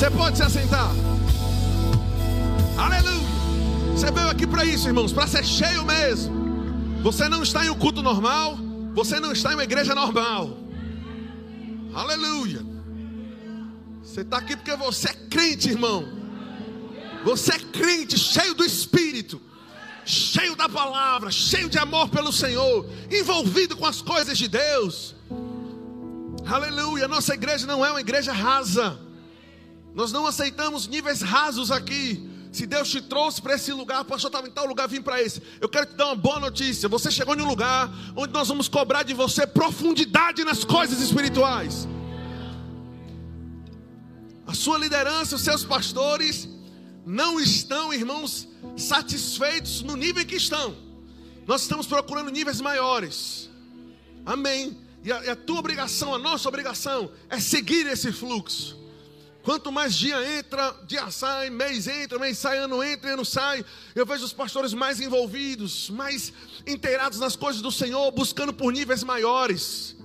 Você pode se assentar. Aleluia. Você veio aqui para isso, irmãos, para ser cheio mesmo. Você não está em um culto normal, você não está em uma igreja normal. Aleluia. Você está aqui porque você é crente, irmão. Você é crente, cheio do Espírito, cheio da palavra, cheio de amor pelo Senhor, envolvido com as coisas de Deus. Aleluia. Nossa igreja não é uma igreja rasa. Nós não aceitamos níveis rasos aqui. Se Deus te trouxe para esse lugar, pastor, estava em tal lugar, vim para esse. Eu quero te dar uma boa notícia. Você chegou em um lugar onde nós vamos cobrar de você profundidade nas coisas espirituais. A sua liderança, os seus pastores não estão, irmãos, satisfeitos no nível em que estão. Nós estamos procurando níveis maiores. Amém. E a, e a tua obrigação, a nossa obrigação, é seguir esse fluxo. Quanto mais dia entra, dia sai, mês entra, mês sai, ano entra, ano sai. Eu vejo os pastores mais envolvidos, mais inteirados nas coisas do Senhor, buscando por níveis maiores.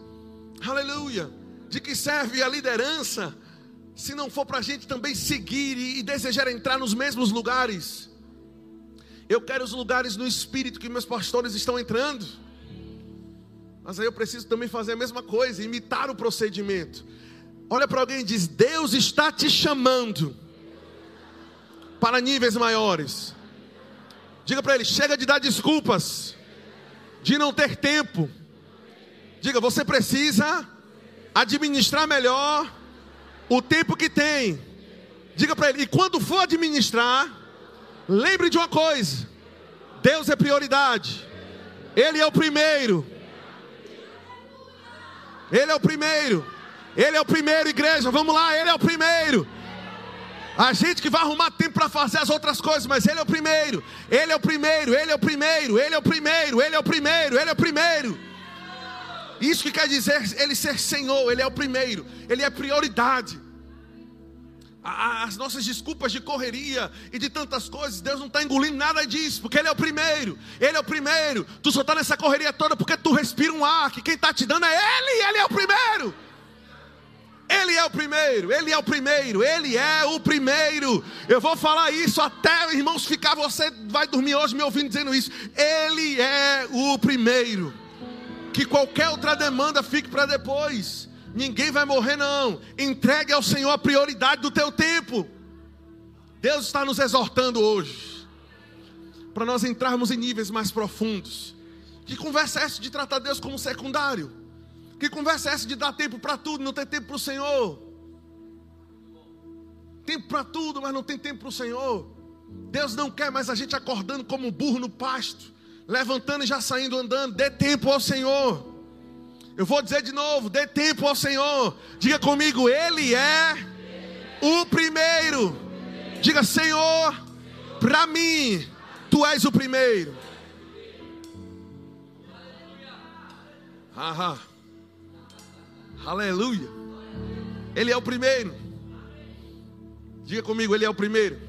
Aleluia. De que serve a liderança, se não for para a gente também seguir e, desejar entrar nos mesmos lugares. Eu quero os lugares no espírito que meus pastores estão entrando. Mas aí eu preciso também fazer a mesma coisa, imitar o procedimento. Olha para alguém e diz: Deus está te chamando para níveis maiores. Diga para ele: chega de dar desculpas, de não ter tempo. Diga, você precisa administrar melhor o tempo que tem. Diga para ele: e quando for administrar, lembre de uma coisa: Deus é prioridade, Ele é o primeiro. Ele é o primeiro. Ele é o primeiro, igreja. Vamos lá, ele é o primeiro. A gente que vai arrumar tempo para fazer as outras coisas, mas ele é o primeiro. Ele é o primeiro, ele é o primeiro, ele é o primeiro, ele é o primeiro, ele é o primeiro. Isso que quer dizer ele ser Senhor, ele é o primeiro, ele é prioridade. As nossas desculpas de correria e de tantas coisas, Deus não está engolindo nada disso, porque Ele é o primeiro, Ele é o primeiro. Tu só está nessa correria toda porque tu respira um ar, que quem está te dando é Ele, Ele é o primeiro. Ele é o primeiro, Ele é o primeiro, Ele é o primeiro. Eu vou falar isso até, irmãos, ficar. Você vai dormir hoje me ouvindo dizendo isso. Ele é o primeiro. Que qualquer outra demanda fique para depois. Ninguém vai morrer, não. Entregue ao Senhor a prioridade do teu tempo. Deus está nos exortando hoje. Para nós entrarmos em níveis mais profundos. Que conversa é essa de tratar Deus como secundário? Que conversa é essa de dar tempo para tudo, não ter tempo para o Senhor? Tempo para tudo, mas não tem tempo para o Senhor. Deus não quer mais a gente acordando como um burro no pasto, levantando e já saindo andando. Dê tempo ao Senhor. Eu vou dizer de novo: dê tempo ao Senhor. Diga comigo, Ele é o primeiro. Diga, Senhor, para mim, Tu és o primeiro. Aham. Aleluia. Ele é o primeiro. Diga comigo, Ele é o primeiro.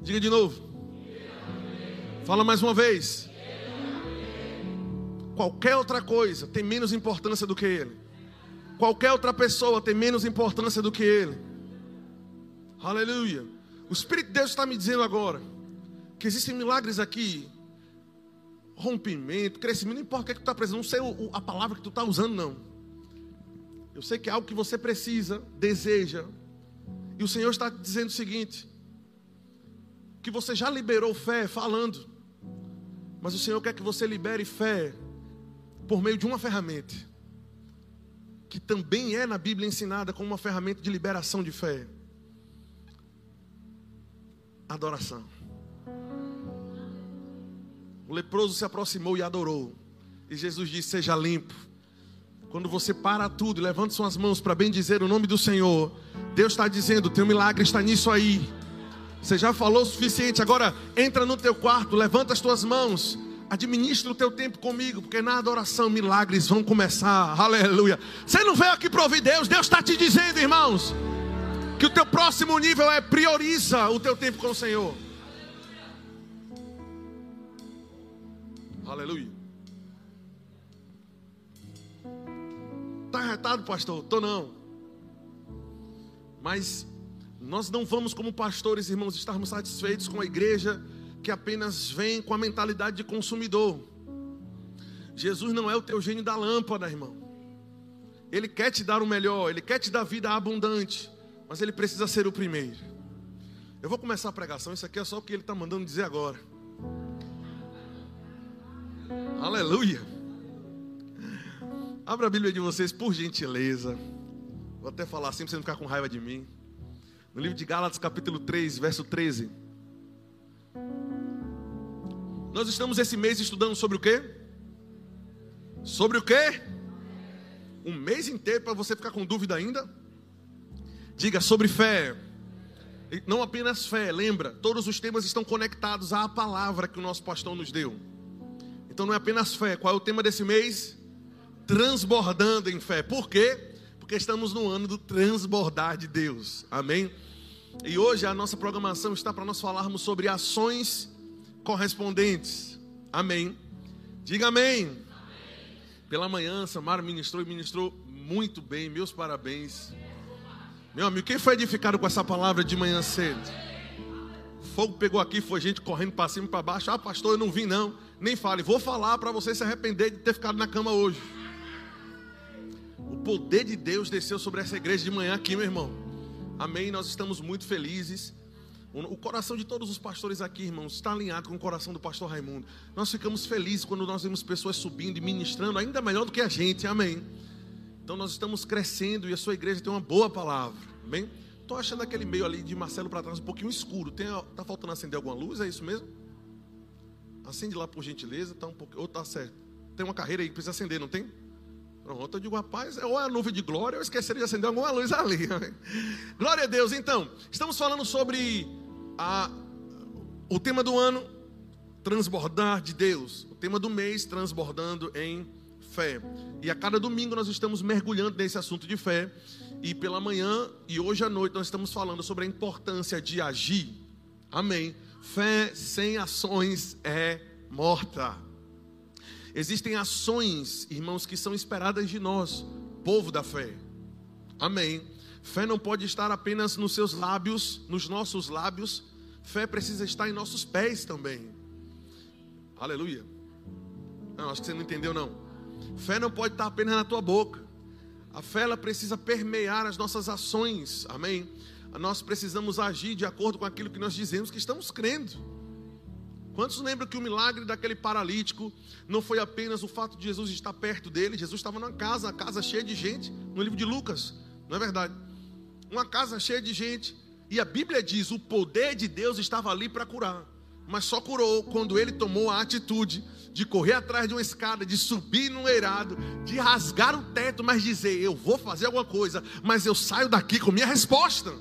Diga de novo. Fala mais uma vez. Qualquer outra coisa tem menos importância do que Ele. Qualquer outra pessoa tem menos importância do que Ele. Aleluia. O Espírito de Deus está me dizendo agora que existem milagres aqui rompimento, crescimento, não importa o que, é que tu está precisando, não sei a palavra que tu está usando, não. Eu sei que é algo que você precisa, deseja. E o Senhor está dizendo o seguinte: que você já liberou fé falando, mas o Senhor quer que você libere fé por meio de uma ferramenta, que também é na Bíblia ensinada como uma ferramenta de liberação de fé: adoração. O leproso se aproximou e adorou. E Jesus disse: Seja limpo. Quando você para tudo e levanta suas mãos para bem dizer o nome do Senhor, Deus está dizendo: Teu milagre está nisso aí. Você já falou o suficiente, agora entra no teu quarto, levanta as tuas mãos, administra o teu tempo comigo, porque na adoração milagres vão começar. Aleluia. Você não veio aqui para ouvir Deus, Deus está te dizendo, irmãos, que o teu próximo nível é prioriza o teu tempo com o Senhor. Aleluia. Está arretado, pastor? Estou não. Mas nós não vamos, como pastores, irmãos, estarmos satisfeitos com a igreja que apenas vem com a mentalidade de consumidor. Jesus não é o teu gênio da lâmpada, irmão. Ele quer te dar o melhor, ele quer te dar vida abundante, mas ele precisa ser o primeiro. Eu vou começar a pregação, isso aqui é só o que ele está mandando dizer agora. Aleluia. Abra a Bíblia de vocês, por gentileza. Vou até falar assim para você não ficar com raiva de mim. No livro de Gálatas, capítulo 3, verso 13. Nós estamos esse mês estudando sobre o quê? Sobre o quê? Um mês inteiro para você ficar com dúvida ainda? Diga sobre fé. Não apenas fé, lembra, todos os temas estão conectados à palavra que o nosso pastor nos deu. Então não é apenas fé. Qual é o tema desse mês? Transbordando em fé. Por quê? Porque estamos no ano do transbordar de Deus. Amém? E hoje a nossa programação está para nós falarmos sobre ações correspondentes. Amém. Diga amém. Pela manhã, Samara ministrou e ministrou muito bem. Meus parabéns. Meu amigo, quem foi edificado com essa palavra de manhã cedo? Fogo pegou aqui, foi gente correndo para cima e para baixo. Ah, pastor, eu não vim não. Nem fale. Vou falar para você se arrepender de ter ficado na cama hoje. O poder de Deus desceu sobre essa igreja de manhã aqui, meu irmão. Amém. Nós estamos muito felizes. O coração de todos os pastores aqui, irmãos, está alinhado com o coração do pastor Raimundo. Nós ficamos felizes quando nós vemos pessoas subindo e ministrando, ainda melhor do que a gente, amém. Então nós estamos crescendo e a sua igreja tem uma boa palavra, amém. Estou achando aquele meio ali de Marcelo para trás um pouquinho escuro. Tem, tá faltando acender alguma luz? É isso mesmo? Acende lá por gentileza, tá um pouco, ou tá certo. Tem uma carreira aí que precisa acender, não tem? Pronto, eu digo, rapaz, ou é a nuvem de glória, ou esqueceria de acender alguma luz ali. glória a Deus. Então, estamos falando sobre a, o tema do ano, transbordar de Deus. O tema do mês, transbordando em fé. E a cada domingo nós estamos mergulhando nesse assunto de fé. E pela manhã e hoje à noite nós estamos falando sobre a importância de agir. Amém. Fé sem ações é morta. Existem ações, irmãos, que são esperadas de nós, povo da fé. Amém. Fé não pode estar apenas nos seus lábios, nos nossos lábios. Fé precisa estar em nossos pés também. Aleluia. Não, acho que você não entendeu não. Fé não pode estar apenas na tua boca. A fé ela precisa permear as nossas ações. Amém. Nós precisamos agir de acordo com aquilo que nós dizemos que estamos crendo. Quantos lembram que o milagre daquele paralítico não foi apenas o fato de Jesus estar perto dele? Jesus estava numa casa, a casa cheia de gente, no livro de Lucas, não é verdade? Uma casa cheia de gente, e a Bíblia diz: o poder de Deus estava ali para curar, mas só curou quando ele tomou a atitude de correr atrás de uma escada, de subir num eirado, de rasgar o teto, mas dizer: eu vou fazer alguma coisa, mas eu saio daqui com minha resposta.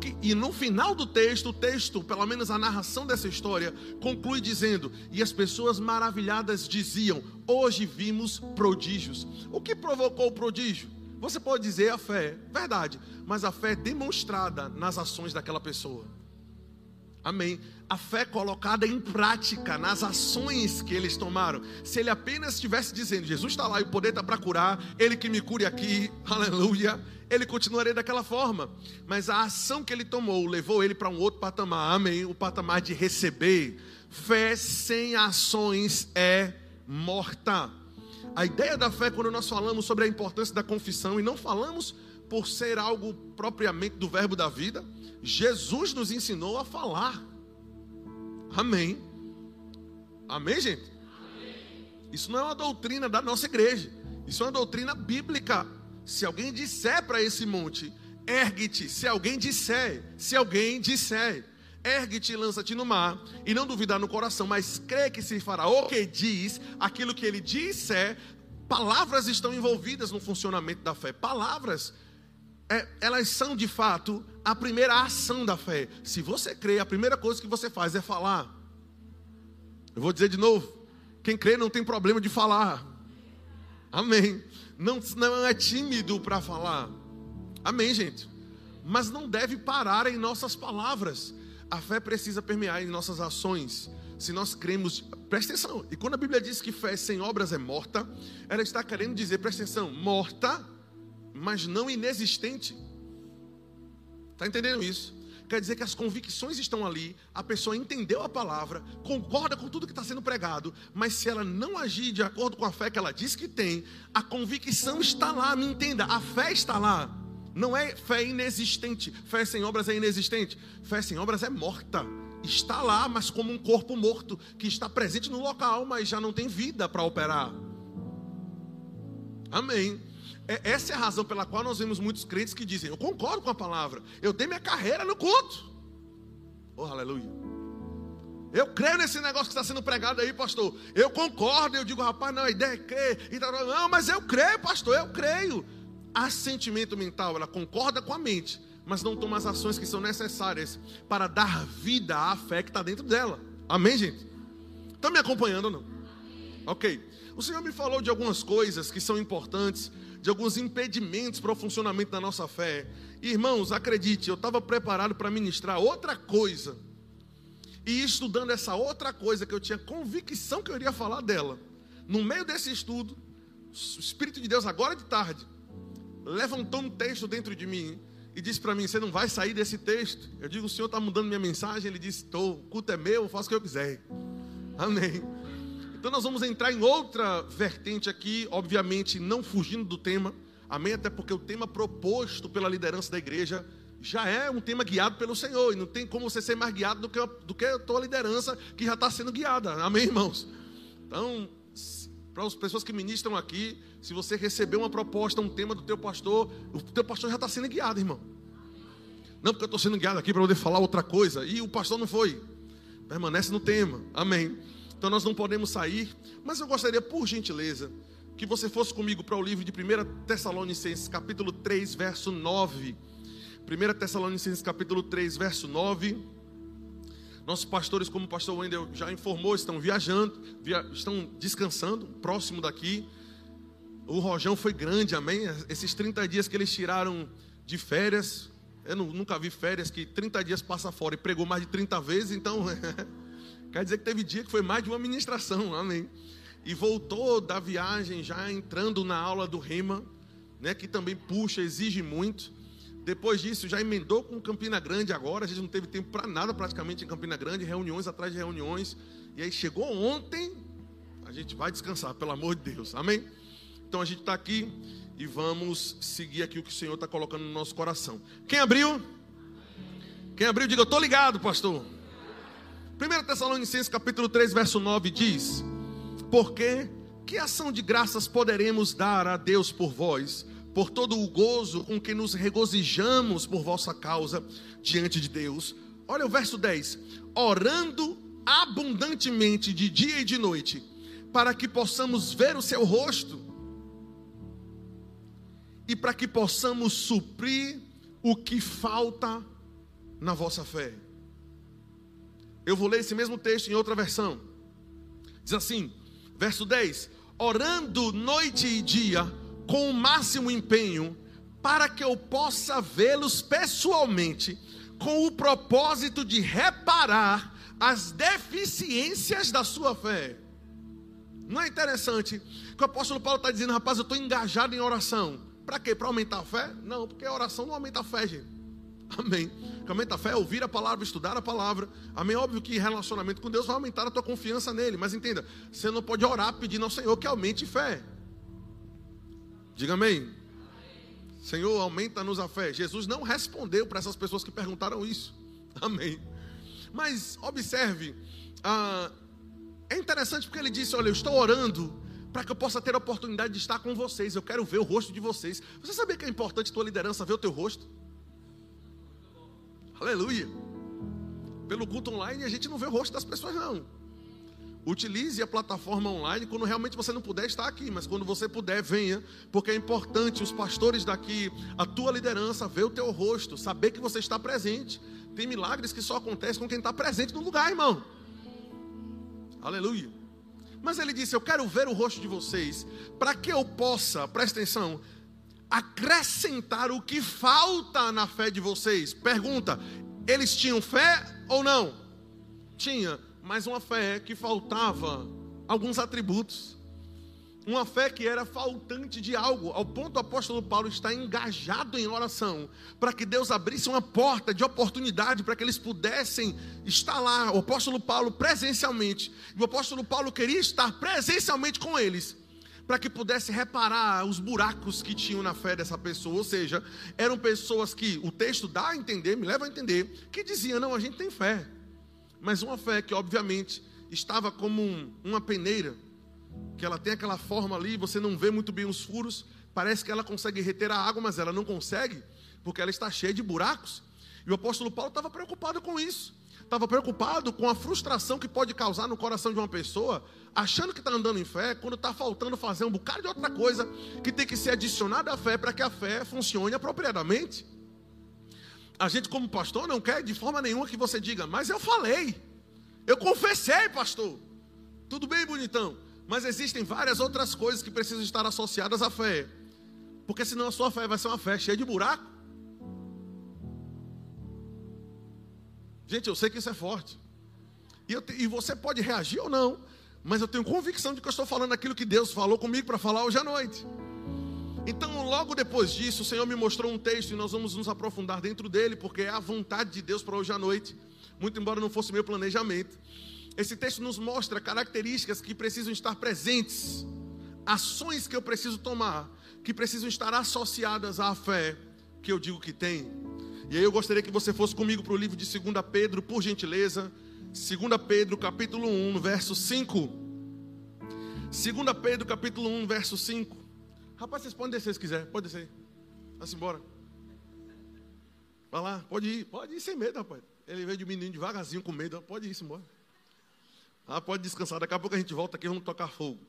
Que, e no final do texto, o texto, pelo menos a narração dessa história, conclui dizendo: E as pessoas maravilhadas diziam: Hoje vimos prodígios. O que provocou o prodígio? Você pode dizer a fé, verdade, mas a fé demonstrada nas ações daquela pessoa. Amém. A fé colocada em prática nas ações que eles tomaram. Se ele apenas estivesse dizendo, Jesus está lá e o poder está para curar, ele que me cure aqui, aleluia, ele continuaria daquela forma. Mas a ação que ele tomou levou ele para um outro patamar, amém. O patamar de receber. Fé sem ações é morta. A ideia da fé, quando nós falamos sobre a importância da confissão, e não falamos por ser algo propriamente do verbo da vida, Jesus nos ensinou a falar. Amém. Amém, gente? Amém. Isso não é uma doutrina da nossa igreja. Isso é uma doutrina bíblica. Se alguém disser para esse monte, ergue-te. Se alguém disser, se alguém disser, ergue-te e lança-te no mar, e não duvidar no coração, mas crê que se fará o que diz, aquilo que ele disser, palavras estão envolvidas no funcionamento da fé. Palavras é, elas são de fato a primeira ação da fé. Se você crê, a primeira coisa que você faz é falar. Eu vou dizer de novo: quem crê não tem problema de falar. Amém. Não, não é tímido para falar. Amém, gente. Mas não deve parar em nossas palavras. A fé precisa permear em nossas ações. Se nós cremos, presta atenção. E quando a Bíblia diz que fé sem obras é morta, ela está querendo dizer, presta atenção, morta mas não inexistente. Está entendendo isso? Quer dizer que as convicções estão ali, a pessoa entendeu a palavra, concorda com tudo que está sendo pregado, mas se ela não agir de acordo com a fé que ela diz que tem, a convicção está lá, me entenda, a fé está lá. Não é fé inexistente, fé sem obras é inexistente, fé sem obras é morta. Está lá, mas como um corpo morto, que está presente no local, mas já não tem vida para operar. Amém. É, essa é a razão pela qual nós vemos muitos crentes que dizem: Eu concordo com a palavra, eu dei minha carreira no culto. Oh, aleluia. Eu creio nesse negócio que está sendo pregado aí, pastor. Eu concordo. Eu digo, rapaz, não, a ideia é crer. Não, mas eu creio, pastor, eu creio. A sentimento mental, ela concorda com a mente, mas não toma as ações que são necessárias para dar vida à fé que está dentro dela. Amém, gente? Estão me acompanhando ou não? Ok. O Senhor me falou de algumas coisas que são importantes de alguns impedimentos para o funcionamento da nossa fé. Irmãos, acredite, eu estava preparado para ministrar outra coisa. E estudando essa outra coisa que eu tinha convicção que eu iria falar dela. No meio desse estudo, o Espírito de Deus, agora de tarde, levantou um texto dentro de mim e disse para mim: Você não vai sair desse texto? Eu digo: O Senhor está mudando minha mensagem. Ele disse: Estou, o culto é meu, eu faço o que eu quiser. Amém. Então nós vamos entrar em outra vertente aqui, obviamente não fugindo do tema, amém? Até porque o tema proposto pela liderança da igreja já é um tema guiado pelo Senhor, e não tem como você ser mais guiado do que, do que a tua liderança que já está sendo guiada, amém, irmãos? Então, para as pessoas que ministram aqui, se você receber uma proposta, um tema do teu pastor, o teu pastor já está sendo guiado, irmão. Não porque eu estou sendo guiado aqui para poder falar outra coisa, e o pastor não foi. Permanece no tema, amém. Então nós não podemos sair, mas eu gostaria, por gentileza, que você fosse comigo para o livro de 1 Tessalonicenses, capítulo 3, verso 9. 1 Tessalonicenses, capítulo 3, verso 9. Nossos pastores, como o pastor Wendel já informou, estão viajando, via, estão descansando, próximo daqui. O rojão foi grande, amém? Esses 30 dias que eles tiraram de férias, eu nunca vi férias que 30 dias passa fora e pregou mais de 30 vezes, então Quer dizer que teve dia que foi mais de uma ministração, amém. E voltou da viagem já entrando na aula do Rema, né, que também puxa, exige muito. Depois disso, já emendou com Campina Grande agora. A gente não teve tempo para nada praticamente em Campina Grande, reuniões atrás de reuniões. E aí chegou ontem, a gente vai descansar, pelo amor de Deus, amém? Então a gente está aqui e vamos seguir aqui o que o Senhor está colocando no nosso coração. Quem abriu? Quem abriu, diga, eu estou ligado, pastor. 1 Tessalonicenses capítulo 3, verso 9 diz: Porque que ação de graças poderemos dar a Deus por vós, por todo o gozo com que nos regozijamos por vossa causa diante de Deus? Olha o verso 10: Orando abundantemente de dia e de noite, para que possamos ver o seu rosto e para que possamos suprir o que falta na vossa fé. Eu vou ler esse mesmo texto em outra versão. Diz assim, verso 10: Orando noite e dia com o máximo empenho, para que eu possa vê-los pessoalmente, com o propósito de reparar as deficiências da sua fé. Não é interessante que o apóstolo Paulo está dizendo, rapaz, eu estou engajado em oração. Para quê? Para aumentar a fé? Não, porque a oração não aumenta a fé, gente. Amém. Que aumenta a fé é ouvir a palavra, estudar a palavra. Amém. Óbvio que relacionamento com Deus vai aumentar a tua confiança nele. Mas entenda, você não pode orar pedindo ao Senhor que aumente fé. Diga amém. Senhor, aumenta-nos a fé. Jesus não respondeu para essas pessoas que perguntaram isso. Amém. Mas observe, ah, é interessante porque ele disse: Olha, eu estou orando para que eu possa ter a oportunidade de estar com vocês. Eu quero ver o rosto de vocês. Você sabia que é importante tua liderança ver o teu rosto? Aleluia. Pelo culto online a gente não vê o rosto das pessoas, não. Utilize a plataforma online quando realmente você não puder estar aqui, mas quando você puder, venha, porque é importante os pastores daqui, a tua liderança, ver o teu rosto, saber que você está presente. Tem milagres que só acontecem com quem está presente no lugar, irmão. Aleluia. Mas ele disse: Eu quero ver o rosto de vocês, para que eu possa, presta atenção, acrescentar o que falta na fé de vocês. Pergunta: eles tinham fé ou não? Tinha, mas uma fé que faltava alguns atributos. uma fé que era faltante de algo, ao ponto do apóstolo Paulo estar engajado em oração, para que Deus abrisse uma porta de oportunidade para que eles pudessem estar lá, o apóstolo Paulo presencialmente. E o apóstolo Paulo queria estar presencialmente com eles, para que pudesse reparar os buracos que tinham na fé dessa pessoa. Ou seja, eram pessoas que o texto dá a entender, me leva a entender, que diziam: não, a gente tem fé, mas uma fé que obviamente estava como um, uma peneira que ela tem aquela forma ali, você não vê muito bem os furos, parece que ela consegue reter a água, mas ela não consegue, porque ela está cheia de buracos. E o apóstolo Paulo estava preocupado com isso, estava preocupado com a frustração que pode causar no coração de uma pessoa, achando que está andando em fé, quando está faltando fazer um bocado de outra coisa que tem que ser adicionada à fé para que a fé funcione apropriadamente. A gente, como pastor, não quer de forma nenhuma que você diga, mas eu falei, eu confessei, pastor. Tudo bem, bonitão? Mas existem várias outras coisas que precisam estar associadas à fé. Porque senão a sua fé vai ser uma fé cheia de buraco. Gente, eu sei que isso é forte. E, eu, e você pode reagir ou não. Mas eu tenho convicção de que eu estou falando aquilo que Deus falou comigo para falar hoje à noite. Então, logo depois disso, o Senhor me mostrou um texto e nós vamos nos aprofundar dentro dele, porque é a vontade de Deus para hoje à noite, muito embora não fosse meu planejamento. Esse texto nos mostra características que precisam estar presentes, ações que eu preciso tomar, que precisam estar associadas à fé que eu digo que tem. E aí eu gostaria que você fosse comigo para o livro de 2 Pedro, por gentileza. 2 Pedro, capítulo 1, verso 5. 2 Pedro, capítulo 1, verso 5. Rapaz, vocês podem descer se quiser, pode descer. Vá-se embora. Vai lá, pode ir, pode ir sem medo, rapaz. Ele veio de menino devagarzinho com medo, pode ir, embora. Ah, pode descansar, daqui a pouco a gente volta aqui vamos tocar fogo.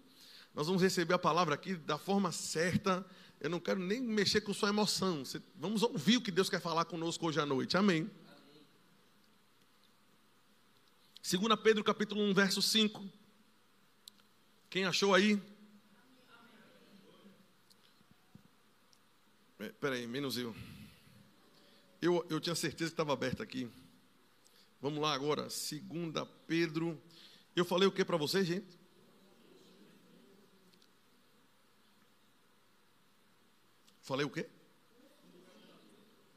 Nós vamos receber a palavra aqui da forma certa. Eu não quero nem mexer com sua emoção. Vamos ouvir o que Deus quer falar conosco hoje à noite. Amém. 2 Pedro capítulo 1, verso 5. Quem achou aí? Espera aí, menos eu. eu. Eu tinha certeza que estava aberto aqui. Vamos lá agora. 2 Pedro eu falei o que para vocês, gente? Falei o quê?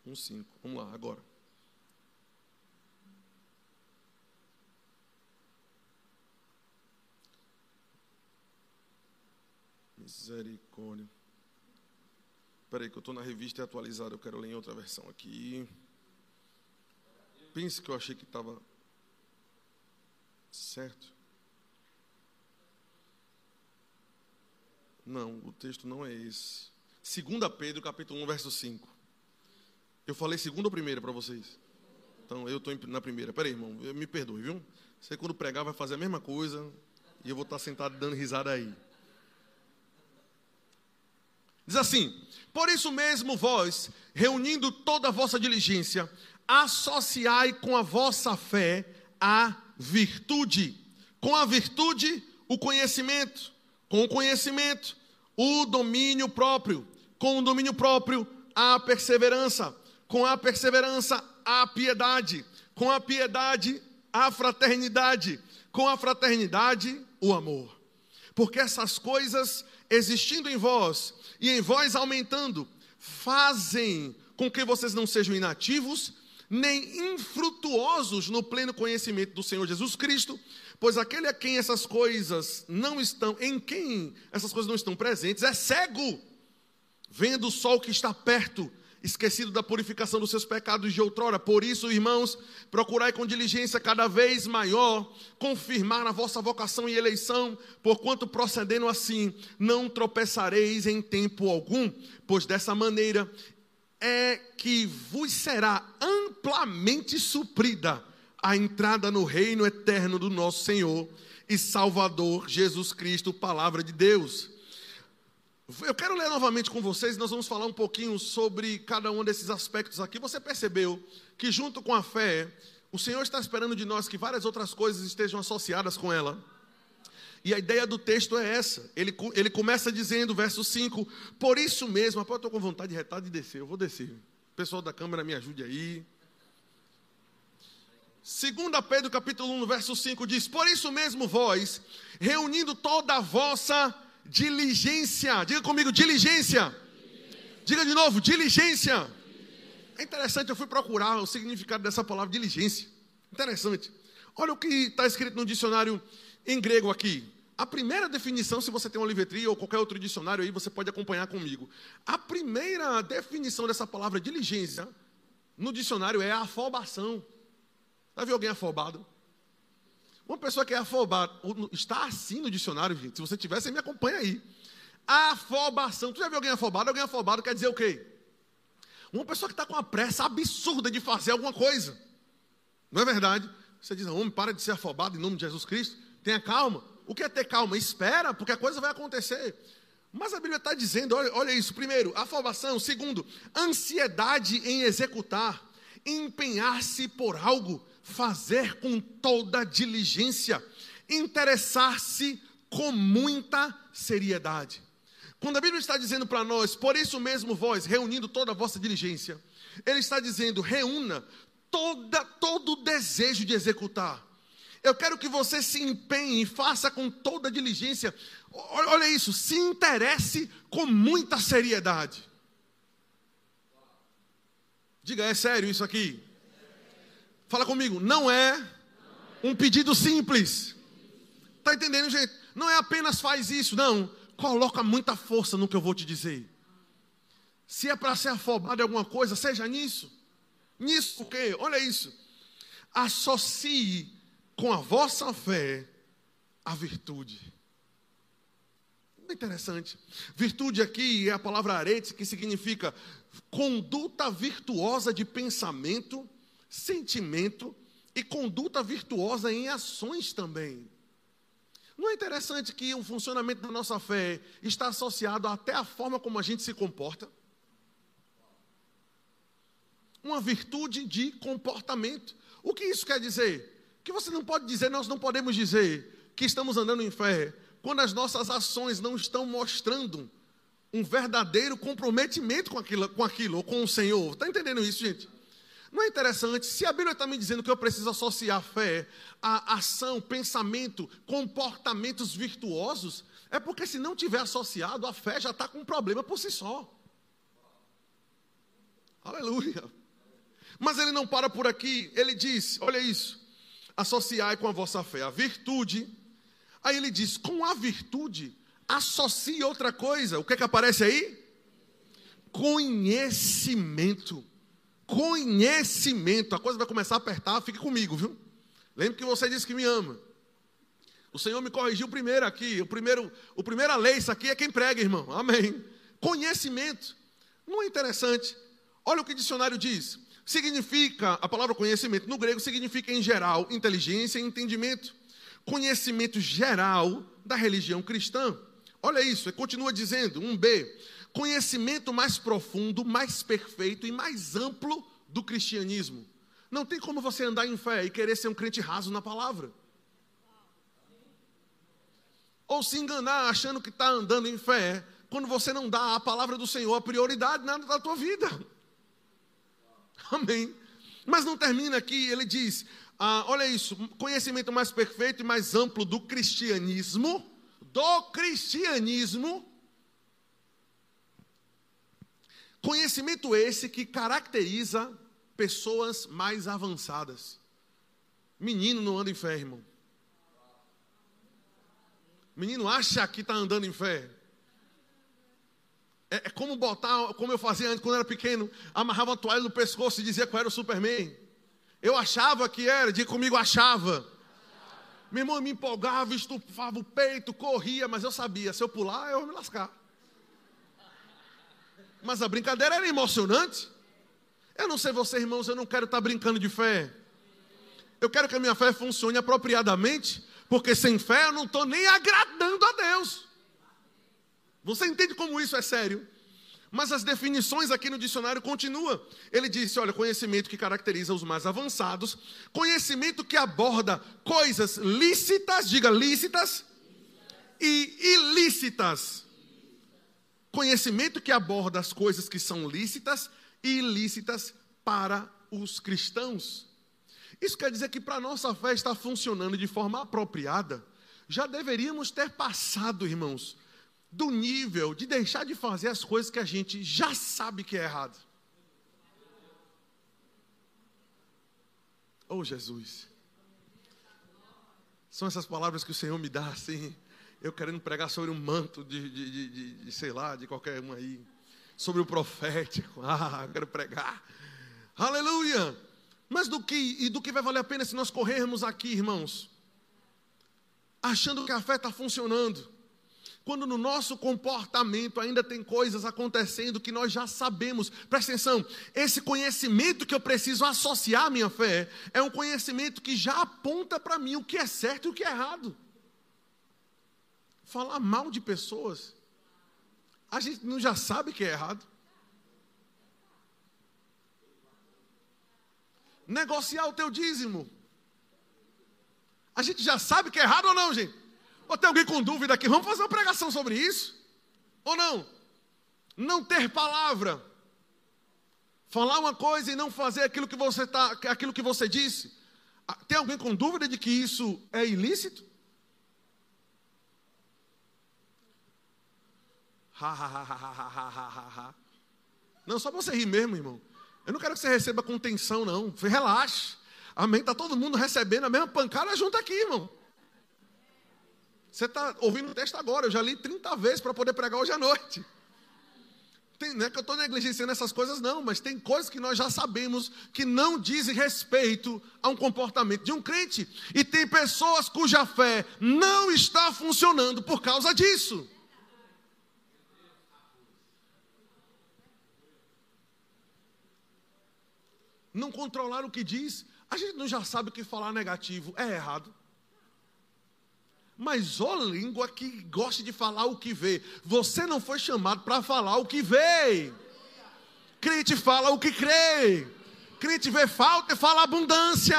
Um cinco. Vamos lá, agora. Misericórdia. Espera aí que eu estou na revista atualizada, eu quero ler em outra versão aqui. Pense que eu achei que estava Certo? Não, o texto não é esse. 2 Pedro, capítulo 1, verso 5. Eu falei segunda ou primeira para vocês? Então, eu estou na primeira. Peraí, irmão, me perdoe, viu? Você, quando pregar, vai fazer a mesma coisa e eu vou estar sentado dando risada aí. Diz assim: Por isso mesmo, vós, reunindo toda a vossa diligência, associai com a vossa fé a virtude. Com a virtude, o conhecimento. Com o conhecimento, o domínio próprio. Com o domínio próprio, a perseverança. Com a perseverança, a piedade. Com a piedade, a fraternidade. Com a fraternidade, o amor. Porque essas coisas existindo em vós e em vós aumentando, fazem com que vocês não sejam inativos, nem infrutuosos no pleno conhecimento do Senhor Jesus Cristo, pois aquele a quem essas coisas não estão, em quem essas coisas não estão presentes, é cego, vendo o sol que está perto, esquecido da purificação dos seus pecados de outrora. Por isso, irmãos, procurai com diligência cada vez maior confirmar a vossa vocação e eleição, porquanto procedendo assim, não tropeçareis em tempo algum, pois dessa maneira é que vos será amplamente suprida a entrada no reino eterno do nosso Senhor e Salvador Jesus Cristo, palavra de Deus. Eu quero ler novamente com vocês, nós vamos falar um pouquinho sobre cada um desses aspectos aqui. Você percebeu que, junto com a fé, o Senhor está esperando de nós que várias outras coisas estejam associadas com ela. E a ideia do texto é essa. Ele, ele começa dizendo, verso 5: Por isso mesmo, rapaz, eu estou com vontade de retar de descer, eu vou descer. Pessoal da câmera me ajude aí. 2 Pedro capítulo 1, verso 5 diz: Por isso mesmo vós, reunindo toda a vossa diligência. Diga comigo, diligência. Diga de novo, diligência. É interessante, eu fui procurar o significado dessa palavra diligência. Interessante. Olha o que está escrito no dicionário em grego aqui. A primeira definição, se você tem uma livretria ou qualquer outro dicionário aí, você pode acompanhar comigo. A primeira definição dessa palavra diligência no dicionário é afobação. Já viu alguém afobado? Uma pessoa que é afobada, está assim no dicionário, gente. Se você tiver, você me acompanha aí. Afobação. Tu já viu alguém afobado? Alguém afobado quer dizer o quê? Uma pessoa que está com uma pressa absurda de fazer alguma coisa. Não é verdade? Você diz, homem, para de ser afobado em nome de Jesus Cristo. Tenha calma. O que é ter calma? Espera, porque a coisa vai acontecer. Mas a Bíblia está dizendo, olha, olha isso. Primeiro, afobação. Segundo, ansiedade em executar. Empenhar-se por algo. Fazer com toda diligência. Interessar-se com muita seriedade. Quando a Bíblia está dizendo para nós, por isso mesmo vós, reunindo toda a vossa diligência, ele está dizendo, reúna toda, todo o desejo de executar. Eu quero que você se empenhe e faça com toda diligência. Olha isso, se interesse com muita seriedade. Diga, é sério isso aqui? Fala comigo, não é um pedido simples. Está entendendo, gente? Não é apenas faz isso, não. Coloca muita força no que eu vou te dizer. Se é para ser afobado em alguma coisa, seja nisso. Nisso o quê? Olha isso. Associe com a vossa fé a virtude. Interessante. Virtude aqui é a palavra arete, que significa conduta virtuosa de pensamento, sentimento e conduta virtuosa em ações também. Não é interessante que o funcionamento da nossa fé está associado até à forma como a gente se comporta? Uma virtude de comportamento. O que isso quer dizer? que você não pode dizer, nós não podemos dizer que estamos andando em fé quando as nossas ações não estão mostrando um verdadeiro comprometimento com aquilo, com aquilo ou com o Senhor. Está entendendo isso, gente? Não é interessante? Se a Bíblia está me dizendo que eu preciso associar fé a ação, pensamento, comportamentos virtuosos, é porque se não tiver associado, a fé já está com um problema por si só. Aleluia. Mas ele não para por aqui, ele diz: olha isso associai com a vossa fé a virtude. Aí ele diz: com a virtude, associe outra coisa. O que é que aparece aí? Conhecimento. Conhecimento. A coisa vai começar a apertar, fique comigo, viu? Lembre que você disse que me ama. O Senhor me corrigiu primeiro aqui. O primeiro, o primeira lei, isso aqui é quem prega, irmão. Amém. Conhecimento. Não é interessante? Olha o que o dicionário diz. Significa, a palavra conhecimento no grego significa em geral inteligência e entendimento. Conhecimento geral da religião cristã. Olha isso, ele continua dizendo, um B. Conhecimento mais profundo, mais perfeito e mais amplo do cristianismo. Não tem como você andar em fé e querer ser um crente raso na palavra. Ou se enganar achando que está andando em fé, quando você não dá à palavra do Senhor a prioridade nada da tua vida. Amém. Mas não termina aqui, ele diz: ah, olha isso, conhecimento mais perfeito e mais amplo do cristianismo, do cristianismo. Conhecimento esse que caracteriza pessoas mais avançadas. Menino não anda em fé, irmão. Menino acha que está andando em fé. É, é, como botar, como eu fazia antes, quando era pequeno, amarrava uma toalha no pescoço e dizia que era o Superman. Eu achava que era, diga comigo, achava. Meu irmão me empolgava, estufava o peito, corria, mas eu sabia, se eu pular, eu vou me lascar. Mas a brincadeira era emocionante. Eu não sei você, irmãos, eu não quero estar brincando de fé. Eu quero que a minha fé funcione apropriadamente, porque sem fé eu não estou nem agradando a Deus. Você entende como isso é sério? Mas as definições aqui no dicionário continuam. Ele disse: olha, conhecimento que caracteriza os mais avançados, conhecimento que aborda coisas lícitas, diga lícitas, e ilícitas. Conhecimento que aborda as coisas que são lícitas e ilícitas para os cristãos. Isso quer dizer que para a nossa fé estar funcionando de forma apropriada, já deveríamos ter passado, irmãos, do nível de deixar de fazer as coisas que a gente já sabe que é errado. Oh, Jesus. São essas palavras que o Senhor me dá assim, eu querendo pregar sobre um manto de, de, de, de, de sei lá, de qualquer um aí, sobre o profético. Ah, eu quero pregar. Aleluia! Mas do que e do que vai valer a pena se nós corrermos aqui, irmãos? Achando que a fé está funcionando. Quando no nosso comportamento ainda tem coisas acontecendo que nós já sabemos. Presta atenção, esse conhecimento que eu preciso associar à minha fé é um conhecimento que já aponta para mim o que é certo e o que é errado. Falar mal de pessoas, a gente não já sabe que é errado. negociar o teu dízimo. A gente já sabe que é errado ou não, gente? Ou tem alguém com dúvida aqui? Vamos fazer uma pregação sobre isso? Ou não? Não ter palavra. Falar uma coisa e não fazer aquilo que você tá, aquilo que você disse. Ah, tem alguém com dúvida de que isso é ilícito? Ha, ha, ha, ha, ha, ha, ha. Não, só você rir mesmo, irmão. Eu não quero que você receba com tensão, não. Relaxe. Amém? Está todo mundo recebendo a mesma pancada junto aqui, irmão. Você está ouvindo o texto agora, eu já li 30 vezes para poder pregar hoje à noite. Tem, não é que eu estou negligenciando essas coisas, não, mas tem coisas que nós já sabemos que não dizem respeito a um comportamento de um crente. E tem pessoas cuja fé não está funcionando por causa disso. Não controlar o que diz, a gente não já sabe que falar negativo é errado. Mas ó língua que gosta de falar o que vê. Você não foi chamado para falar o que vê. Crente fala o que crê. Crente vê falta e fala abundância.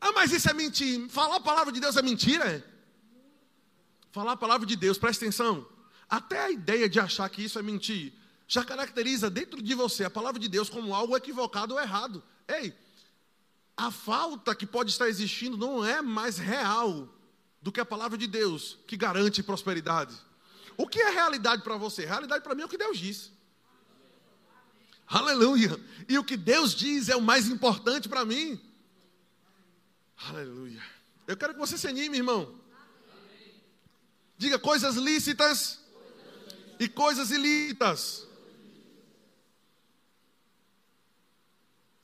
Ah, mas isso é mentira. Falar a palavra de Deus é mentira? É? Falar a palavra de Deus, presta atenção. Até a ideia de achar que isso é mentir já caracteriza dentro de você a palavra de Deus como algo equivocado ou errado. Ei, a falta que pode estar existindo não é mais real do que a palavra de Deus que garante prosperidade. O que é realidade para você? Realidade para mim é o que Deus diz. Aleluia. E o que Deus diz é o mais importante para mim. Aleluia. Eu quero que você se anime, irmão. Diga coisas lícitas e coisas ilícitas.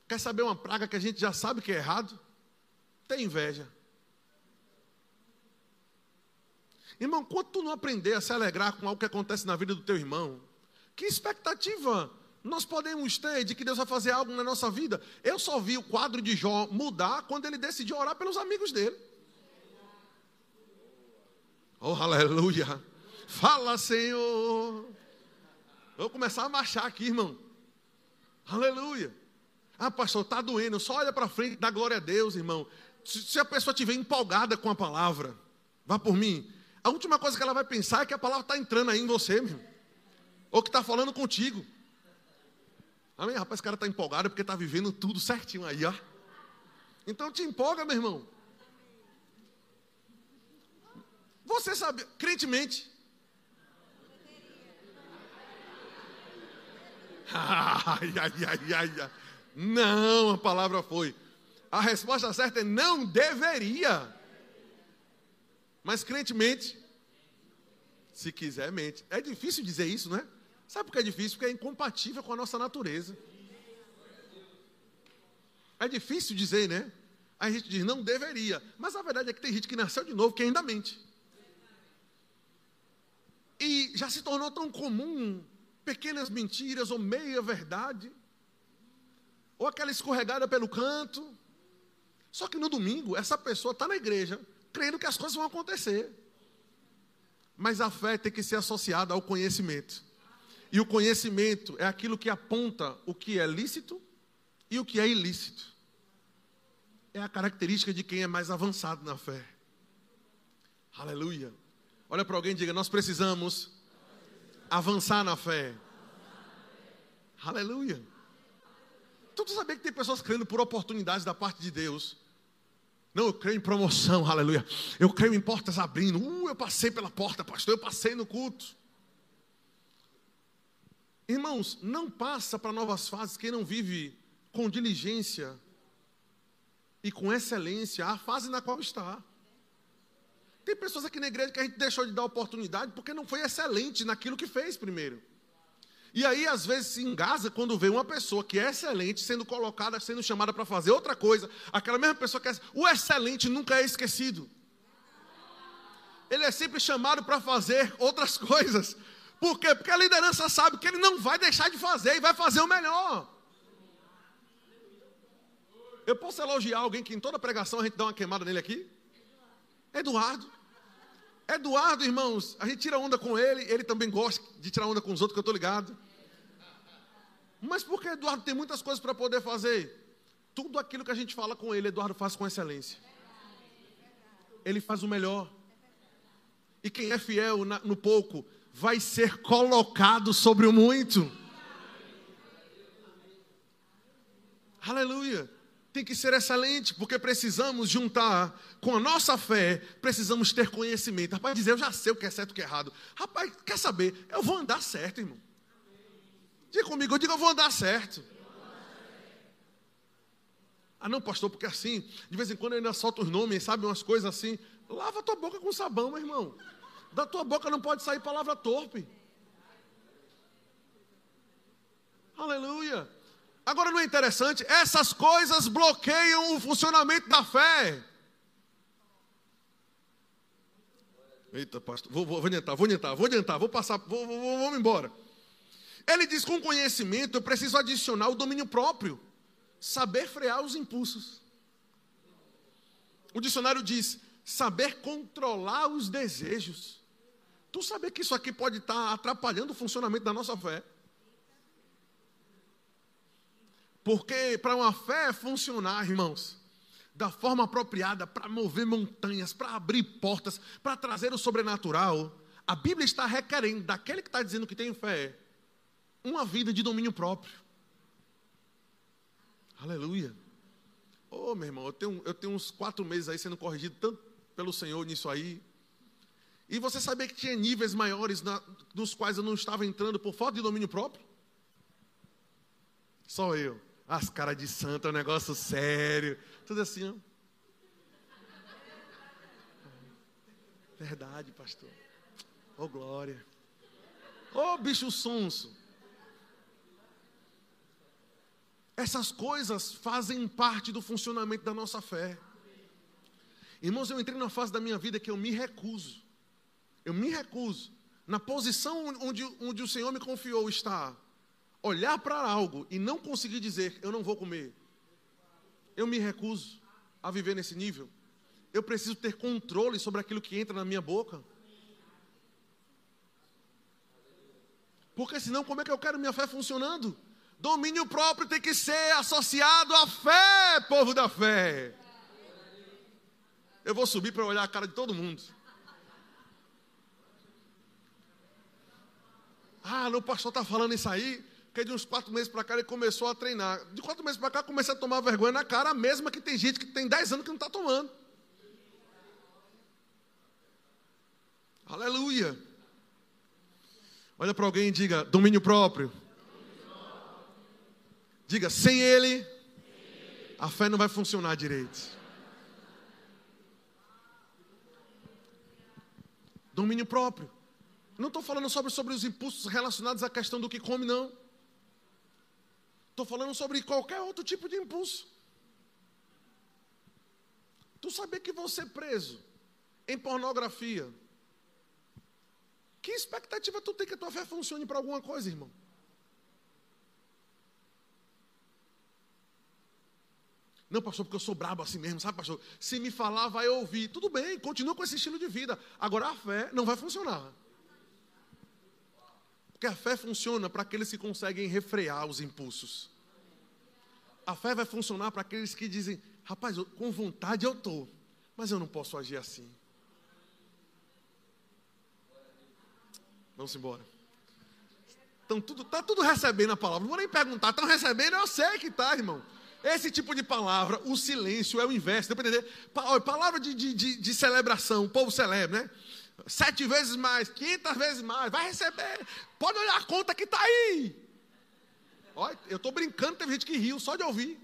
Quer saber uma praga que a gente já sabe que é errado? Tem inveja. Irmão, quando tu não aprender a se alegrar com algo que acontece na vida do teu irmão, que expectativa nós podemos ter de que Deus vai fazer algo na nossa vida? Eu só vi o quadro de Jó mudar quando ele decidiu orar pelos amigos dele. Oh, aleluia! Fala, Senhor! Vou começar a marchar aqui, irmão. Aleluia! Ah, pastor, está doendo. Só olha para frente, dá glória a Deus, irmão. Se, se a pessoa estiver empolgada com a palavra, vá por mim. A última coisa que ela vai pensar é que a palavra está entrando aí em você, meu. Ou que está falando contigo. Amém? Rapaz, esse cara está empolgado porque está vivendo tudo certinho aí, ó. Então te empolga, meu irmão. Você sabe, crentemente. ai, ai, ai, ai, ai. Não, a palavra foi. A resposta certa é não deveria. Mas crentemente, se quiser, mente. É difícil dizer isso, não é? Sabe por que é difícil? Porque é incompatível com a nossa natureza. É difícil dizer, né? A gente diz não deveria. Mas a verdade é que tem gente que nasceu de novo que ainda mente. E já se tornou tão comum pequenas mentiras ou meia verdade ou aquela escorregada pelo canto. Só que no domingo, essa pessoa está na igreja, crendo que as coisas vão acontecer. Mas a fé tem que ser associada ao conhecimento. E o conhecimento é aquilo que aponta o que é lícito e o que é ilícito. É a característica de quem é mais avançado na fé. Aleluia. Olha para alguém e diga: Nós precisamos avançar na fé. Aleluia. Tu sabia que tem pessoas crendo por oportunidades da parte de Deus Não, eu creio em promoção, aleluia. Eu creio em portas abrindo. Uh, eu passei pela porta, pastor, eu passei no culto. Irmãos, não passa para novas fases quem não vive com diligência e com excelência a fase na qual está. Tem pessoas aqui na igreja que a gente deixou de dar oportunidade porque não foi excelente naquilo que fez primeiro. E aí, às vezes, se engasa quando vê uma pessoa que é excelente sendo colocada, sendo chamada para fazer outra coisa. Aquela mesma pessoa que é. O excelente nunca é esquecido. Ele é sempre chamado para fazer outras coisas. Por quê? Porque a liderança sabe que ele não vai deixar de fazer e vai fazer o melhor. Eu posso elogiar alguém que em toda pregação a gente dá uma queimada nele aqui? Eduardo. Eduardo, irmãos, a gente tira onda com ele, ele também gosta de tirar onda com os outros, que eu estou ligado. Mas porque Eduardo tem muitas coisas para poder fazer? Tudo aquilo que a gente fala com ele, Eduardo faz com excelência. Ele faz o melhor. E quem é fiel no pouco vai ser colocado sobre o muito. Aleluia tem que ser excelente, porque precisamos juntar com a nossa fé, precisamos ter conhecimento. Rapaz, dizer, eu já sei o que é certo e o que é errado. Rapaz, quer saber? Eu vou andar certo, irmão. Diga comigo, eu digo, eu vou andar certo. Ah, não, pastor, porque assim, de vez em quando eu ainda solto os nomes, sabe, umas coisas assim. Lava tua boca com sabão, meu irmão. Da tua boca não pode sair palavra torpe. Aleluia. Agora não é interessante? Essas coisas bloqueiam o funcionamento da fé. Eita, pastor, vou, vou, vou adiantar, vou adiantar, vou adiantar, vou passar, vou, vou, vou, vamos embora. Ele diz: com conhecimento eu preciso adicionar o domínio próprio, saber frear os impulsos. O dicionário diz: saber controlar os desejos. Tu saber que isso aqui pode estar atrapalhando o funcionamento da nossa fé. Porque para uma fé funcionar, irmãos, da forma apropriada, para mover montanhas, para abrir portas, para trazer o sobrenatural, a Bíblia está requerendo daquele que está dizendo que tem fé, uma vida de domínio próprio. Aleluia. Oh, meu irmão, eu tenho, eu tenho uns quatro meses aí sendo corrigido tanto pelo Senhor nisso aí. E você sabia que tinha níveis maiores na, nos quais eu não estava entrando por falta de domínio próprio? Só eu. As caras de santo é um negócio sério. Tudo assim, ó. Verdade, pastor. Oh, glória. Oh, bicho sonso. Essas coisas fazem parte do funcionamento da nossa fé. Irmãos, eu entrei na fase da minha vida que eu me recuso. Eu me recuso. Na posição onde, onde o Senhor me confiou estar olhar para algo e não conseguir dizer, eu não vou comer, eu me recuso a viver nesse nível. Eu preciso ter controle sobre aquilo que entra na minha boca. Porque senão, como é que eu quero minha fé funcionando? Domínio próprio tem que ser associado à fé, povo da fé. Eu vou subir para olhar a cara de todo mundo. Ah, o pastor está falando isso aí. Porque de uns quatro meses para cá ele começou a treinar. De quatro meses para cá comecei a tomar vergonha na cara, a mesma que tem gente que tem dez anos que não está tomando. Aleluia. Olha para alguém e diga: domínio próprio. Diga: sem ele, a fé não vai funcionar direito. Domínio próprio. Não estou falando sobre, sobre os impulsos relacionados à questão do que come, não. Estou falando sobre qualquer outro tipo de impulso. Tu saber que você é preso em pornografia. Que expectativa tu tem que a tua fé funcione para alguma coisa, irmão? Não, pastor, porque eu sou brabo assim mesmo, sabe, pastor? Se me falar, vai ouvir. Tudo bem, continua com esse estilo de vida. Agora a fé não vai funcionar. Porque a fé funciona para aqueles que conseguem refrear os impulsos. A fé vai funcionar para aqueles que dizem: rapaz, com vontade eu estou, mas eu não posso agir assim. Vamos embora. Estão tudo, tá tudo recebendo a palavra. Não vou nem perguntar, estão recebendo? Eu sei que está, irmão. Esse tipo de palavra, o silêncio é o inverso. Deu para entender? Palavra de, de, de, de celebração, o povo celebra, né? Sete vezes mais, quinhentas vezes mais, vai receber. Pode olhar a conta que está aí. Olha, eu estou brincando, teve gente que riu só de ouvir.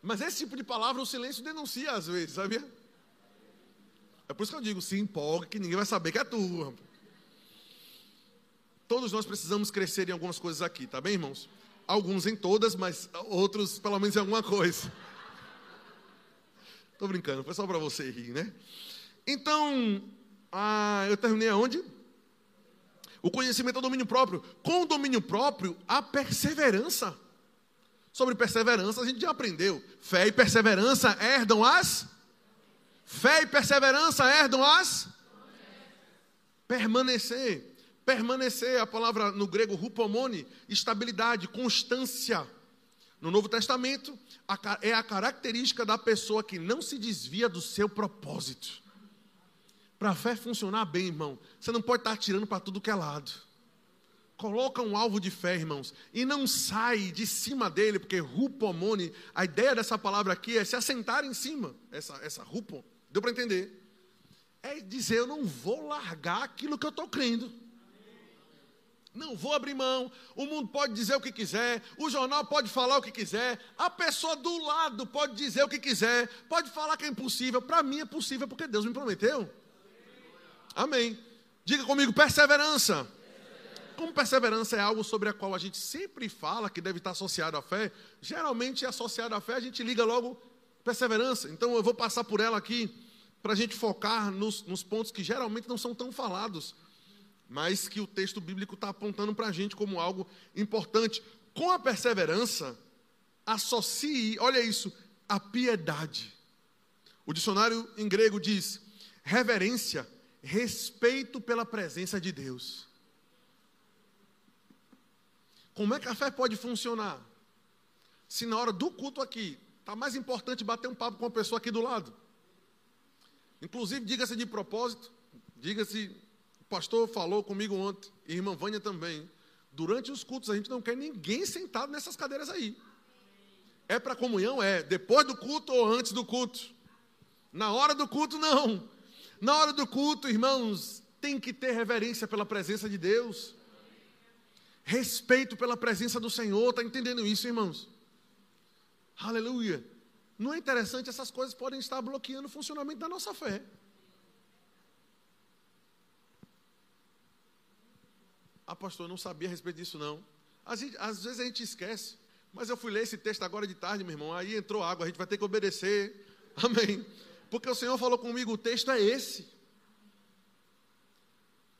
Mas esse tipo de palavra o silêncio denuncia às vezes, sabia? É por isso que eu digo, se empolga, que ninguém vai saber que é tu. Todos nós precisamos crescer em algumas coisas aqui, tá bem, irmãos? Alguns em todas, mas outros pelo menos em alguma coisa. Estou brincando, foi só para você rir, né? Então, ah, eu terminei aonde? O conhecimento é domínio próprio. Com o domínio próprio, a perseverança. Sobre perseverança, a gente já aprendeu. Fé e perseverança herdam as. Fé e perseverança herdam as. Permanecer. Permanecer, a palavra no grego rupomone, estabilidade, constância. No Novo Testamento, é a característica da pessoa que não se desvia do seu propósito. Para a fé funcionar bem, irmão, você não pode estar atirando para tudo que é lado. Coloca um alvo de fé, irmãos, e não sai de cima dele, porque rupomone, a ideia dessa palavra aqui é se assentar em cima. Essa, essa rupo, deu para entender? É dizer, eu não vou largar aquilo que eu estou crendo. Não vou abrir mão. O mundo pode dizer o que quiser, o jornal pode falar o que quiser, a pessoa do lado pode dizer o que quiser, pode falar que é impossível. Para mim é possível porque Deus me prometeu. Amém. Diga comigo, perseverança. Como perseverança é algo sobre a qual a gente sempre fala que deve estar associado à fé, geralmente é associado à fé, a gente liga logo perseverança. Então eu vou passar por ela aqui para a gente focar nos, nos pontos que geralmente não são tão falados mas que o texto bíblico está apontando para a gente como algo importante. Com a perseverança, associe, olha isso, a piedade. O dicionário em grego diz reverência, respeito pela presença de Deus. Como é que a fé pode funcionar? Se na hora do culto aqui, está mais importante bater um papo com a pessoa aqui do lado. Inclusive, diga-se de propósito, diga-se pastor falou comigo ontem, e irmã Vânia também. Durante os cultos, a gente não quer ninguém sentado nessas cadeiras aí. É para comunhão? É. Depois do culto ou antes do culto? Na hora do culto, não. Na hora do culto, irmãos, tem que ter reverência pela presença de Deus. Respeito pela presença do Senhor. Está entendendo isso, irmãos? Aleluia. Não é interessante? Essas coisas podem estar bloqueando o funcionamento da nossa fé. Ah, pastor, eu não sabia a respeito disso, não. Às, às vezes a gente esquece. Mas eu fui ler esse texto agora de tarde, meu irmão. Aí entrou água, a gente vai ter que obedecer. Amém. Porque o Senhor falou comigo, o texto é esse.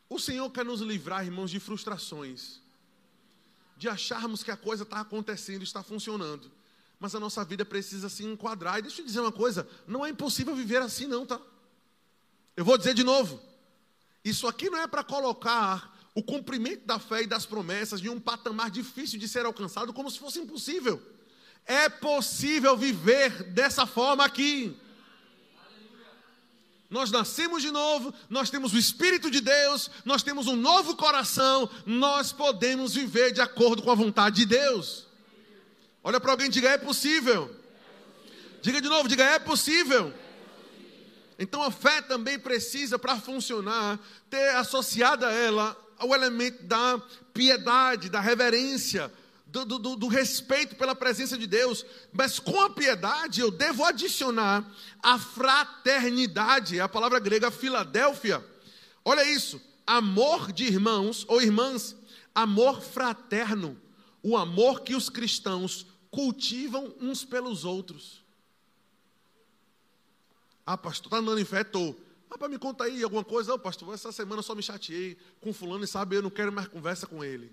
O Senhor quer nos livrar, irmãos, de frustrações. De acharmos que a coisa está acontecendo, está funcionando. Mas a nossa vida precisa se enquadrar. E deixa eu dizer uma coisa: não é impossível viver assim, não, tá? Eu vou dizer de novo. Isso aqui não é para colocar o cumprimento da fé e das promessas de um patamar difícil de ser alcançado, como se fosse impossível. É possível viver dessa forma aqui. Nós nascemos de novo, nós temos o Espírito de Deus, nós temos um novo coração, nós podemos viver de acordo com a vontade de Deus. Olha para alguém e diga: é possível. Diga de novo: diga, é possível. Então a fé também precisa, para funcionar, ter associada a ela o elemento da piedade, da reverência, do, do, do, respeito pela presença de Deus, mas com a piedade eu devo adicionar a fraternidade, a palavra grega Filadélfia. Olha isso, amor de irmãos ou irmãs, amor fraterno, o amor que os cristãos cultivam uns pelos outros. Ah, pastor, está andando em fé? Estou. Rapaz, me conta aí alguma coisa. Ô, pastor, essa semana só me chateei com fulano e sabe, eu não quero mais conversa com ele.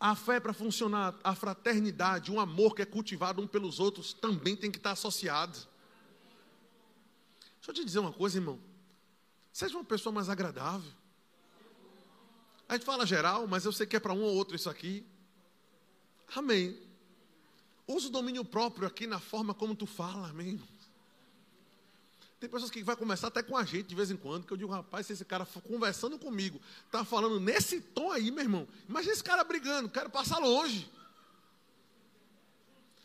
A fé para funcionar, a fraternidade, um amor que é cultivado um pelos outros, também tem que estar associado. Deixa eu te dizer uma coisa, irmão. Seja uma pessoa mais agradável. A gente fala geral, mas eu sei que é para um ou outro isso aqui. Amém. Usa o domínio próprio aqui na forma como tu fala, amém. Tem pessoas que vai começar até com a gente de vez em quando, que eu digo, rapaz, se esse cara conversando comigo, está falando nesse tom aí, meu irmão. Imagina esse cara brigando, quero passar longe.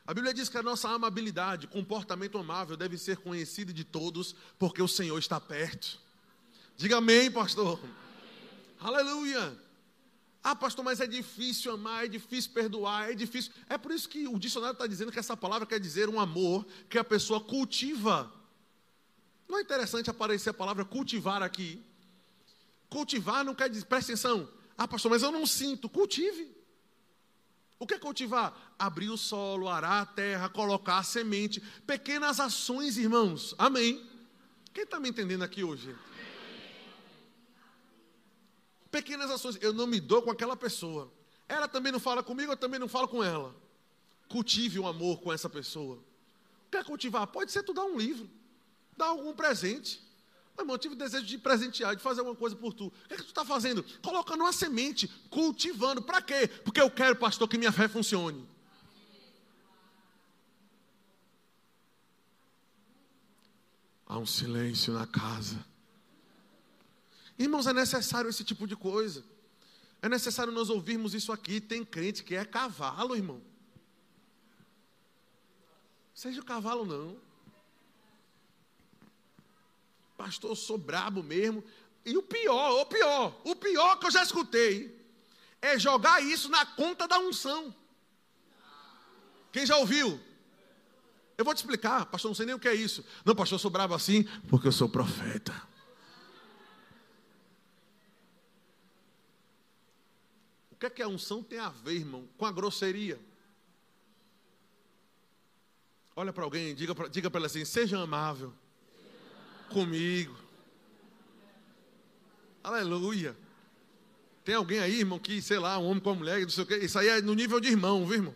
A Bíblia diz que a nossa amabilidade, comportamento amável deve ser conhecido de todos, porque o Senhor está perto. Diga amém, pastor. Amém. Aleluia. Ah, pastor, mas é difícil amar, é difícil perdoar, é difícil. É por isso que o dicionário está dizendo que essa palavra quer dizer um amor que a pessoa cultiva. Não é interessante aparecer a palavra cultivar aqui? Cultivar não quer dizer, presta atenção. Ah, pastor, mas eu não sinto. Cultive. O que é cultivar? Abrir o solo, arar a terra, colocar a semente. Pequenas ações, irmãos. Amém. Quem está me entendendo aqui hoje? Pequenas ações. Eu não me dou com aquela pessoa. Ela também não fala comigo, eu também não falo com ela. Cultive um amor com essa pessoa. Quer cultivar? Pode ser tu dar um livro, dar algum presente. Meu irmão, eu tive desejo de presentear, de fazer alguma coisa por tu. O que, é que tu está fazendo? Colocando uma semente, cultivando. Para quê? Porque eu quero, pastor, que minha fé funcione. Há um silêncio na casa. Irmãos, é necessário esse tipo de coisa. É necessário nós ouvirmos isso aqui. Tem crente que é cavalo, irmão. Seja o cavalo, não. Pastor, eu sou brabo mesmo. E o pior, o pior, o pior que eu já escutei é jogar isso na conta da unção. Quem já ouviu? Eu vou te explicar, pastor, não sei nem o que é isso. Não, pastor, eu sou bravo assim porque eu sou profeta. que é que a unção tem a ver, irmão, com a grosseria? Olha para alguém, diga para diga ela assim: seja amável, comigo. Aleluia. Tem alguém aí, irmão, que, sei lá, um homem com uma mulher, não sei o quê. Isso aí é no nível de irmão, viu, irmão?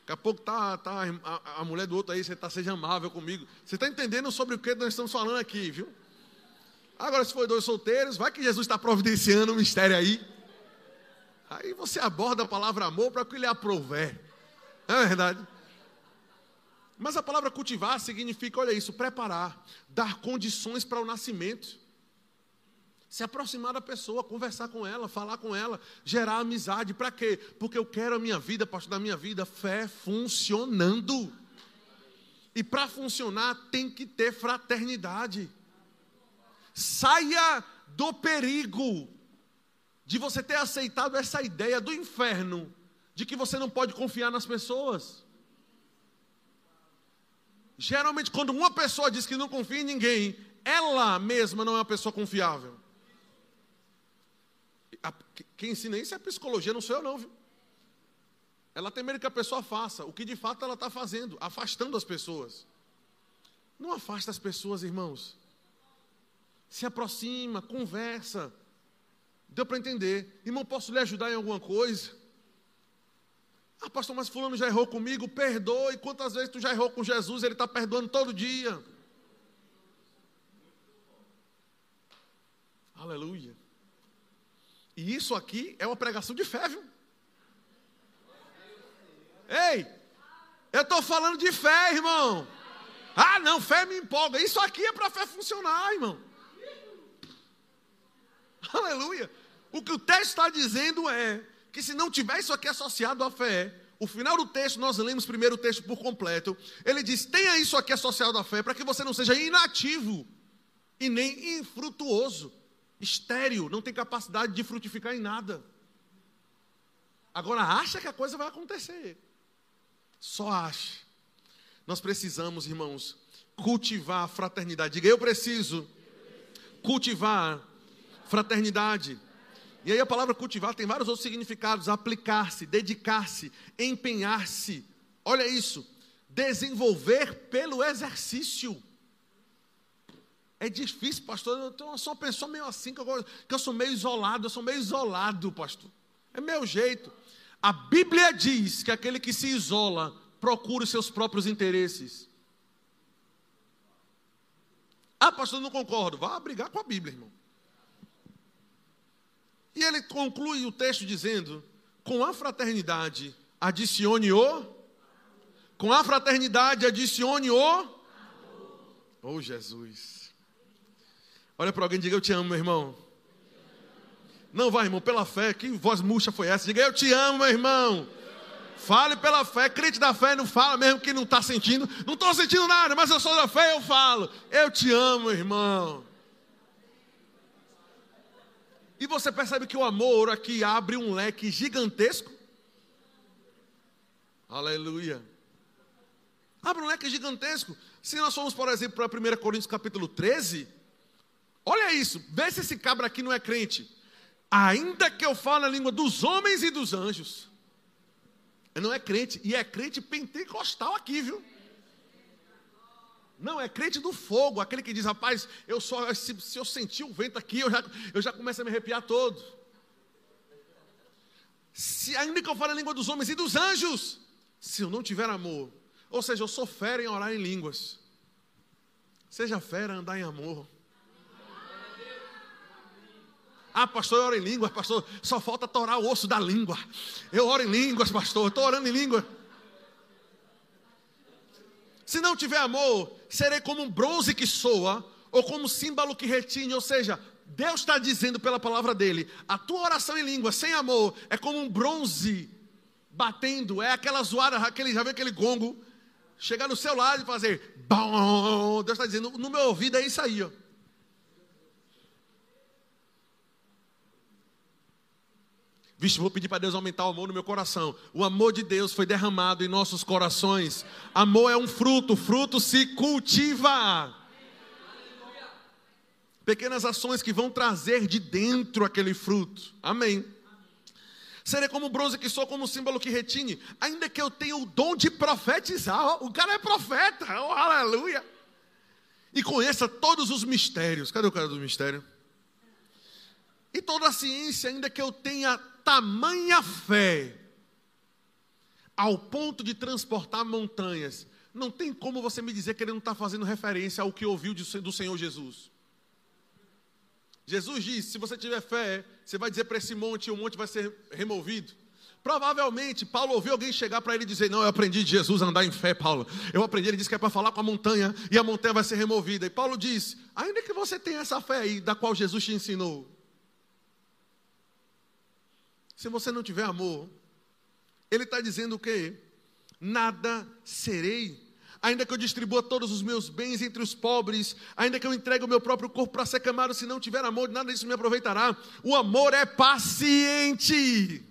Daqui a pouco tá, tá a, a mulher do outro aí, você está, seja amável comigo. Você está entendendo sobre o que nós estamos falando aqui, viu? Agora, se for dois solteiros, vai que Jesus está providenciando um mistério aí. Aí você aborda a palavra amor para que ele aprouver. Não é verdade? Mas a palavra cultivar significa, olha isso, preparar, dar condições para o nascimento. Se aproximar da pessoa, conversar com ela, falar com ela, gerar amizade. Para quê? Porque eu quero a minha vida, pastor da minha vida, fé funcionando. E para funcionar tem que ter fraternidade. Saia do perigo de você ter aceitado essa ideia do inferno, de que você não pode confiar nas pessoas. Geralmente, quando uma pessoa diz que não confia em ninguém, ela mesma não é uma pessoa confiável. Quem ensina isso é psicologia, não sou eu, não, viu? Ela tem medo que a pessoa faça o que de fato ela está fazendo, afastando as pessoas. Não afasta as pessoas, irmãos. Se aproxima, conversa Deu para entender. Irmão, posso lhe ajudar em alguma coisa? Ah, pastor, mas fulano já errou comigo, perdoe. Quantas vezes tu já errou com Jesus? Ele está perdoando todo dia. Aleluia. E isso aqui é uma pregação de fé, viu? Ei, eu estou falando de fé, irmão. Ah, não, fé me empolga. Isso aqui é para a fé funcionar, irmão. Aleluia. O que o texto está dizendo é que se não tiver isso aqui associado à fé, o final do texto, nós lemos primeiro o texto por completo. Ele diz: tenha isso aqui associado à fé, para que você não seja inativo e nem infrutuoso, estéril, não tem capacidade de frutificar em nada. Agora acha que a coisa vai acontecer. Só acha. Nós precisamos, irmãos, cultivar a fraternidade. Diga, eu preciso cultivar fraternidade. E aí a palavra cultivar tem vários outros significados: aplicar-se, dedicar-se, empenhar-se. Olha isso, desenvolver pelo exercício. É difícil, pastor. Eu sou uma pessoa meio assim, que eu, que eu sou meio isolado, eu sou meio isolado, pastor. É meu jeito. A Bíblia diz que aquele que se isola procura os seus próprios interesses. Ah, pastor, não concordo. Vá brigar com a Bíblia, irmão. E ele conclui o texto dizendo: com a fraternidade adicione o. Com a fraternidade adicione o. Oh Jesus. Olha para alguém e diga: Eu te amo, meu irmão. Não vai, irmão, pela fé. Que voz murcha foi essa? Diga: Eu te amo, meu irmão. Fale pela fé. Crente da fé não fala mesmo que não está sentindo. Não estou sentindo nada, mas eu sou da fé, eu falo. Eu te amo, irmão. E você percebe que o amor aqui abre um leque gigantesco? Aleluia. Abre um leque gigantesco. Se nós formos, por exemplo, para 1 Coríntios capítulo 13, olha isso, vê se esse cabra aqui não é crente. Ainda que eu fale a língua dos homens e dos anjos. Ele não é crente, e é crente pentecostal aqui, viu? Não, é crente do fogo, aquele que diz, rapaz, eu só, se, se eu sentir o vento aqui, eu já, eu já começo a me arrepiar todo. Se, ainda que eu fale a língua dos homens e dos anjos, se eu não tiver amor, ou seja, eu sou fera em orar em línguas. Seja fera andar em amor. Ah, pastor, eu oro em línguas, pastor. Só falta torar o osso da língua. Eu oro em línguas, pastor. Estou orando em língua. Se não tiver amor, serei como um bronze que soa, ou como um símbolo que retine. Ou seja, Deus está dizendo pela palavra dele: a tua oração em língua sem amor é como um bronze batendo, é aquela zoada, aquele, já vê aquele gongo, chegar no seu lado e fazer, bom, Deus está dizendo, no meu ouvido é isso aí, ó. Vixe, vou pedir para Deus aumentar o amor no meu coração. O amor de Deus foi derramado em nossos corações. Amor é um fruto, fruto se cultiva. Pequenas ações que vão trazer de dentro aquele fruto. Amém. Serei como bronze que sou, como símbolo que retine, ainda que eu tenha o dom de profetizar. O cara é profeta, oh, aleluia. E conheça todos os mistérios. Cadê o cara do mistério? E toda a ciência, ainda que eu tenha tamanha fé, ao ponto de transportar montanhas. Não tem como você me dizer que ele não está fazendo referência ao que ouviu do Senhor Jesus. Jesus disse: se você tiver fé, você vai dizer para esse monte e o monte vai ser removido. Provavelmente Paulo ouviu alguém chegar para ele e dizer: Não, eu aprendi de Jesus a andar em fé, Paulo. Eu aprendi, ele disse que é para falar com a montanha e a montanha vai ser removida. E Paulo diz: Ainda que você tenha essa fé aí, da qual Jesus te ensinou, se você não tiver amor, ele está dizendo o quê? Nada serei ainda que eu distribua todos os meus bens entre os pobres, ainda que eu entregue o meu próprio corpo para ser queimado, se não tiver amor, nada disso me aproveitará. O amor é paciente.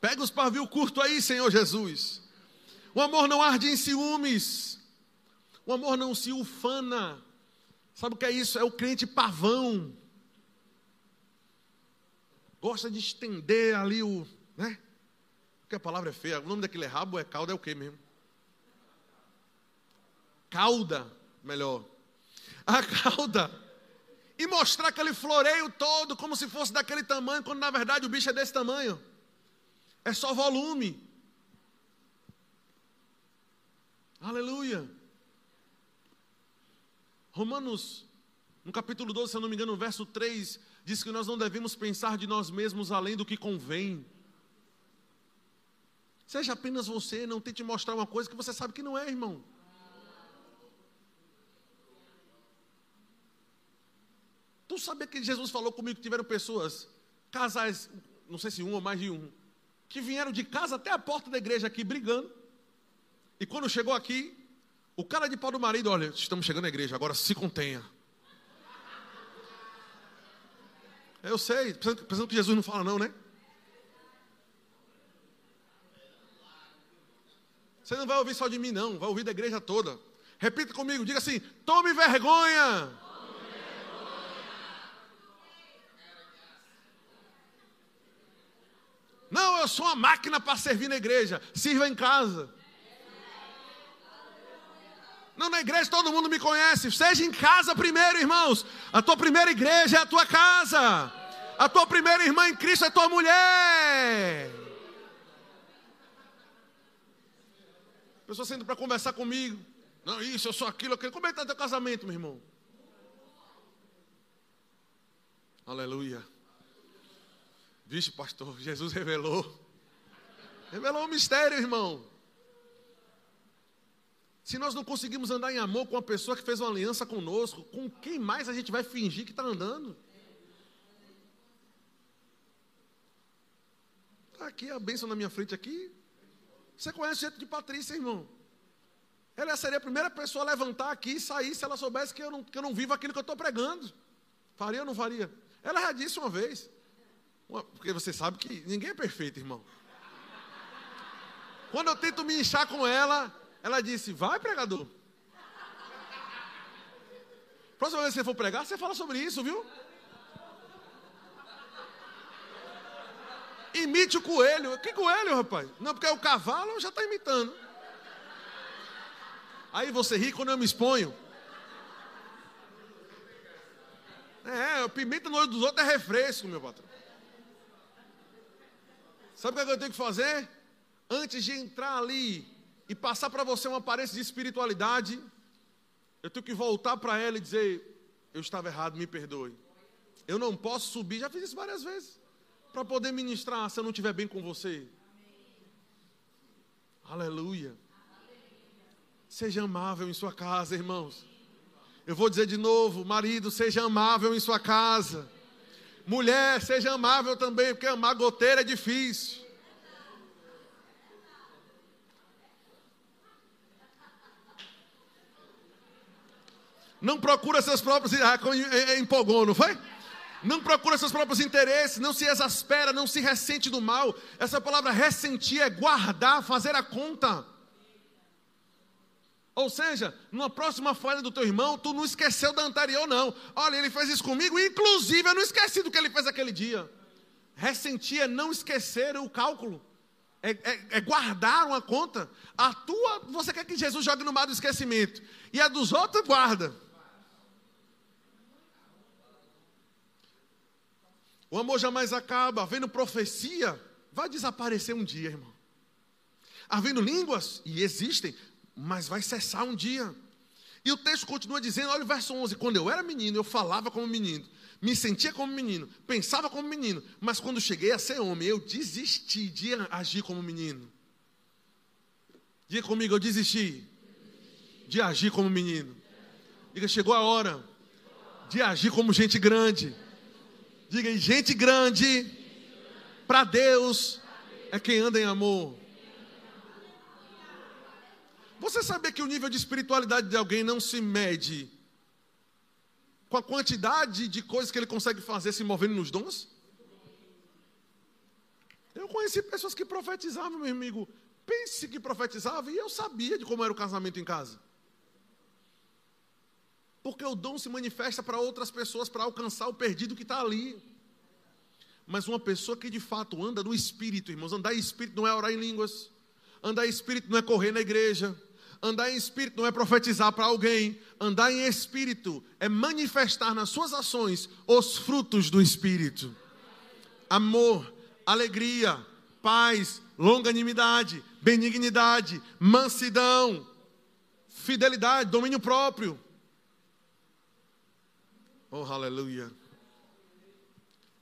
Pega os pavio curto aí, Senhor Jesus. O amor não arde em ciúmes. O amor não se ufana. Sabe o que é isso? É o crente pavão. Gosta de estender ali o, né? Porque a palavra é feia. O nome daquele rabo é caldo, é o que mesmo? cauda, melhor, a cauda, e mostrar aquele floreio todo como se fosse daquele tamanho, quando na verdade o bicho é desse tamanho. É só volume. Aleluia. Romanos, no capítulo 12, se eu não me engano, no verso 3, diz que nós não devemos pensar de nós mesmos além do que convém. Seja apenas você, não tente mostrar uma coisa que você sabe que não é, irmão. Tu sabia que Jesus falou comigo que tiveram pessoas, casais, não sei se um ou mais de um, que vieram de casa até a porta da igreja aqui brigando. E quando chegou aqui, o cara de pau do marido, olha, estamos chegando à igreja, agora se contenha. Eu sei, pensando, que Jesus não fala não, né? Você não vai ouvir só de mim, não, vai ouvir da igreja toda. Repita comigo, diga assim: tome vergonha. Não, eu sou uma máquina para servir na igreja. Sirva em casa. Não, na igreja todo mundo me conhece. Seja em casa primeiro, irmãos. A tua primeira igreja é a tua casa. A tua primeira irmã em Cristo é a tua mulher. Pessoa sendo para conversar comigo. Não, isso, eu sou aquilo, aquilo. Como é que está teu casamento, meu irmão? Aleluia. Vixe, pastor, Jesus revelou. Revelou um mistério, irmão. Se nós não conseguimos andar em amor com a pessoa que fez uma aliança conosco, com quem mais a gente vai fingir que está andando? Tá aqui a bênção na minha frente aqui. Você conhece o jeito de Patrícia, irmão? Ela seria a primeira pessoa a levantar aqui e sair se ela soubesse que eu não, que eu não vivo aquilo que eu estou pregando. Faria ou não faria? Ela já disse uma vez. Porque você sabe que ninguém é perfeito, irmão. Quando eu tento me inchar com ela, ela disse: Vai, pregador. Próxima vez que você for pregar, você fala sobre isso, viu? Imite o coelho. Que coelho, rapaz? Não, porque o cavalo já está imitando. Aí você ri quando eu me exponho. É, pimenta no olho dos outros é refresco, meu patrão. Sabe o que é eu tenho que fazer? Antes de entrar ali e passar para você uma aparência de espiritualidade, eu tenho que voltar para ela e dizer: Eu estava errado, me perdoe. Eu não posso subir, já fiz isso várias vezes, para poder ministrar se eu não estiver bem com você. Aleluia. Seja amável em sua casa, irmãos. Eu vou dizer de novo: marido, seja amável em sua casa. Mulher, seja amável também, porque amar goteira é difícil. Não procura seus próprios. Ah, empolgou, não foi? Não procura seus próprios interesses, não se exaspera, não se ressente do mal. Essa palavra ressentir é guardar, fazer a conta. Ou seja, numa próxima falha do teu irmão, tu não esqueceu da anterior, não. Olha, ele fez isso comigo, inclusive eu não esqueci do que ele fez aquele dia. Ressentir é não esquecer o cálculo, é, é, é guardar uma conta. A tua, você quer que Jesus jogue no mar do esquecimento, e a dos outros, guarda. O amor jamais acaba, havendo profecia, vai desaparecer um dia, irmão. Havendo línguas, e existem, mas vai cessar um dia. E o texto continua dizendo, olha o verso 11: quando eu era menino, eu falava como menino, me sentia como menino, pensava como menino, mas quando cheguei a ser homem, eu desisti de agir como menino. Diga comigo, eu desisti de agir como menino. Diga, chegou a hora de agir como gente grande. Diga, gente grande, para Deus, é quem anda em amor. Você sabia que o nível de espiritualidade de alguém não se mede com a quantidade de coisas que ele consegue fazer se movendo nos dons? Eu conheci pessoas que profetizavam, meu amigo. Pense que profetizava e eu sabia de como era o casamento em casa. Porque o dom se manifesta para outras pessoas para alcançar o perdido que está ali. Mas uma pessoa que de fato anda no espírito, irmãos, andar em espírito não é orar em línguas, andar em espírito não é correr na igreja, Andar em espírito não é profetizar para alguém. Andar em espírito é manifestar nas suas ações os frutos do espírito: amor, alegria, paz, longanimidade, benignidade, mansidão, fidelidade, domínio próprio. Oh, aleluia.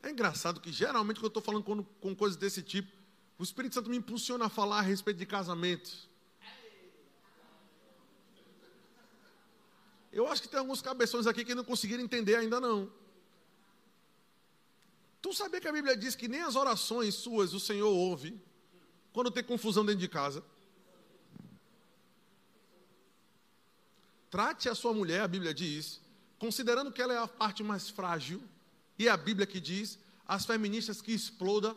É engraçado que geralmente quando eu estou falando com, com coisas desse tipo, o Espírito Santo me impulsiona a falar a respeito de casamento. Eu acho que tem alguns cabeções aqui que não conseguiram entender ainda não. Tu sabia que a Bíblia diz que nem as orações suas o Senhor ouve quando tem confusão dentro de casa? Trate a sua mulher, a Bíblia diz, considerando que ela é a parte mais frágil, e é a Bíblia que diz, as feministas que exploda.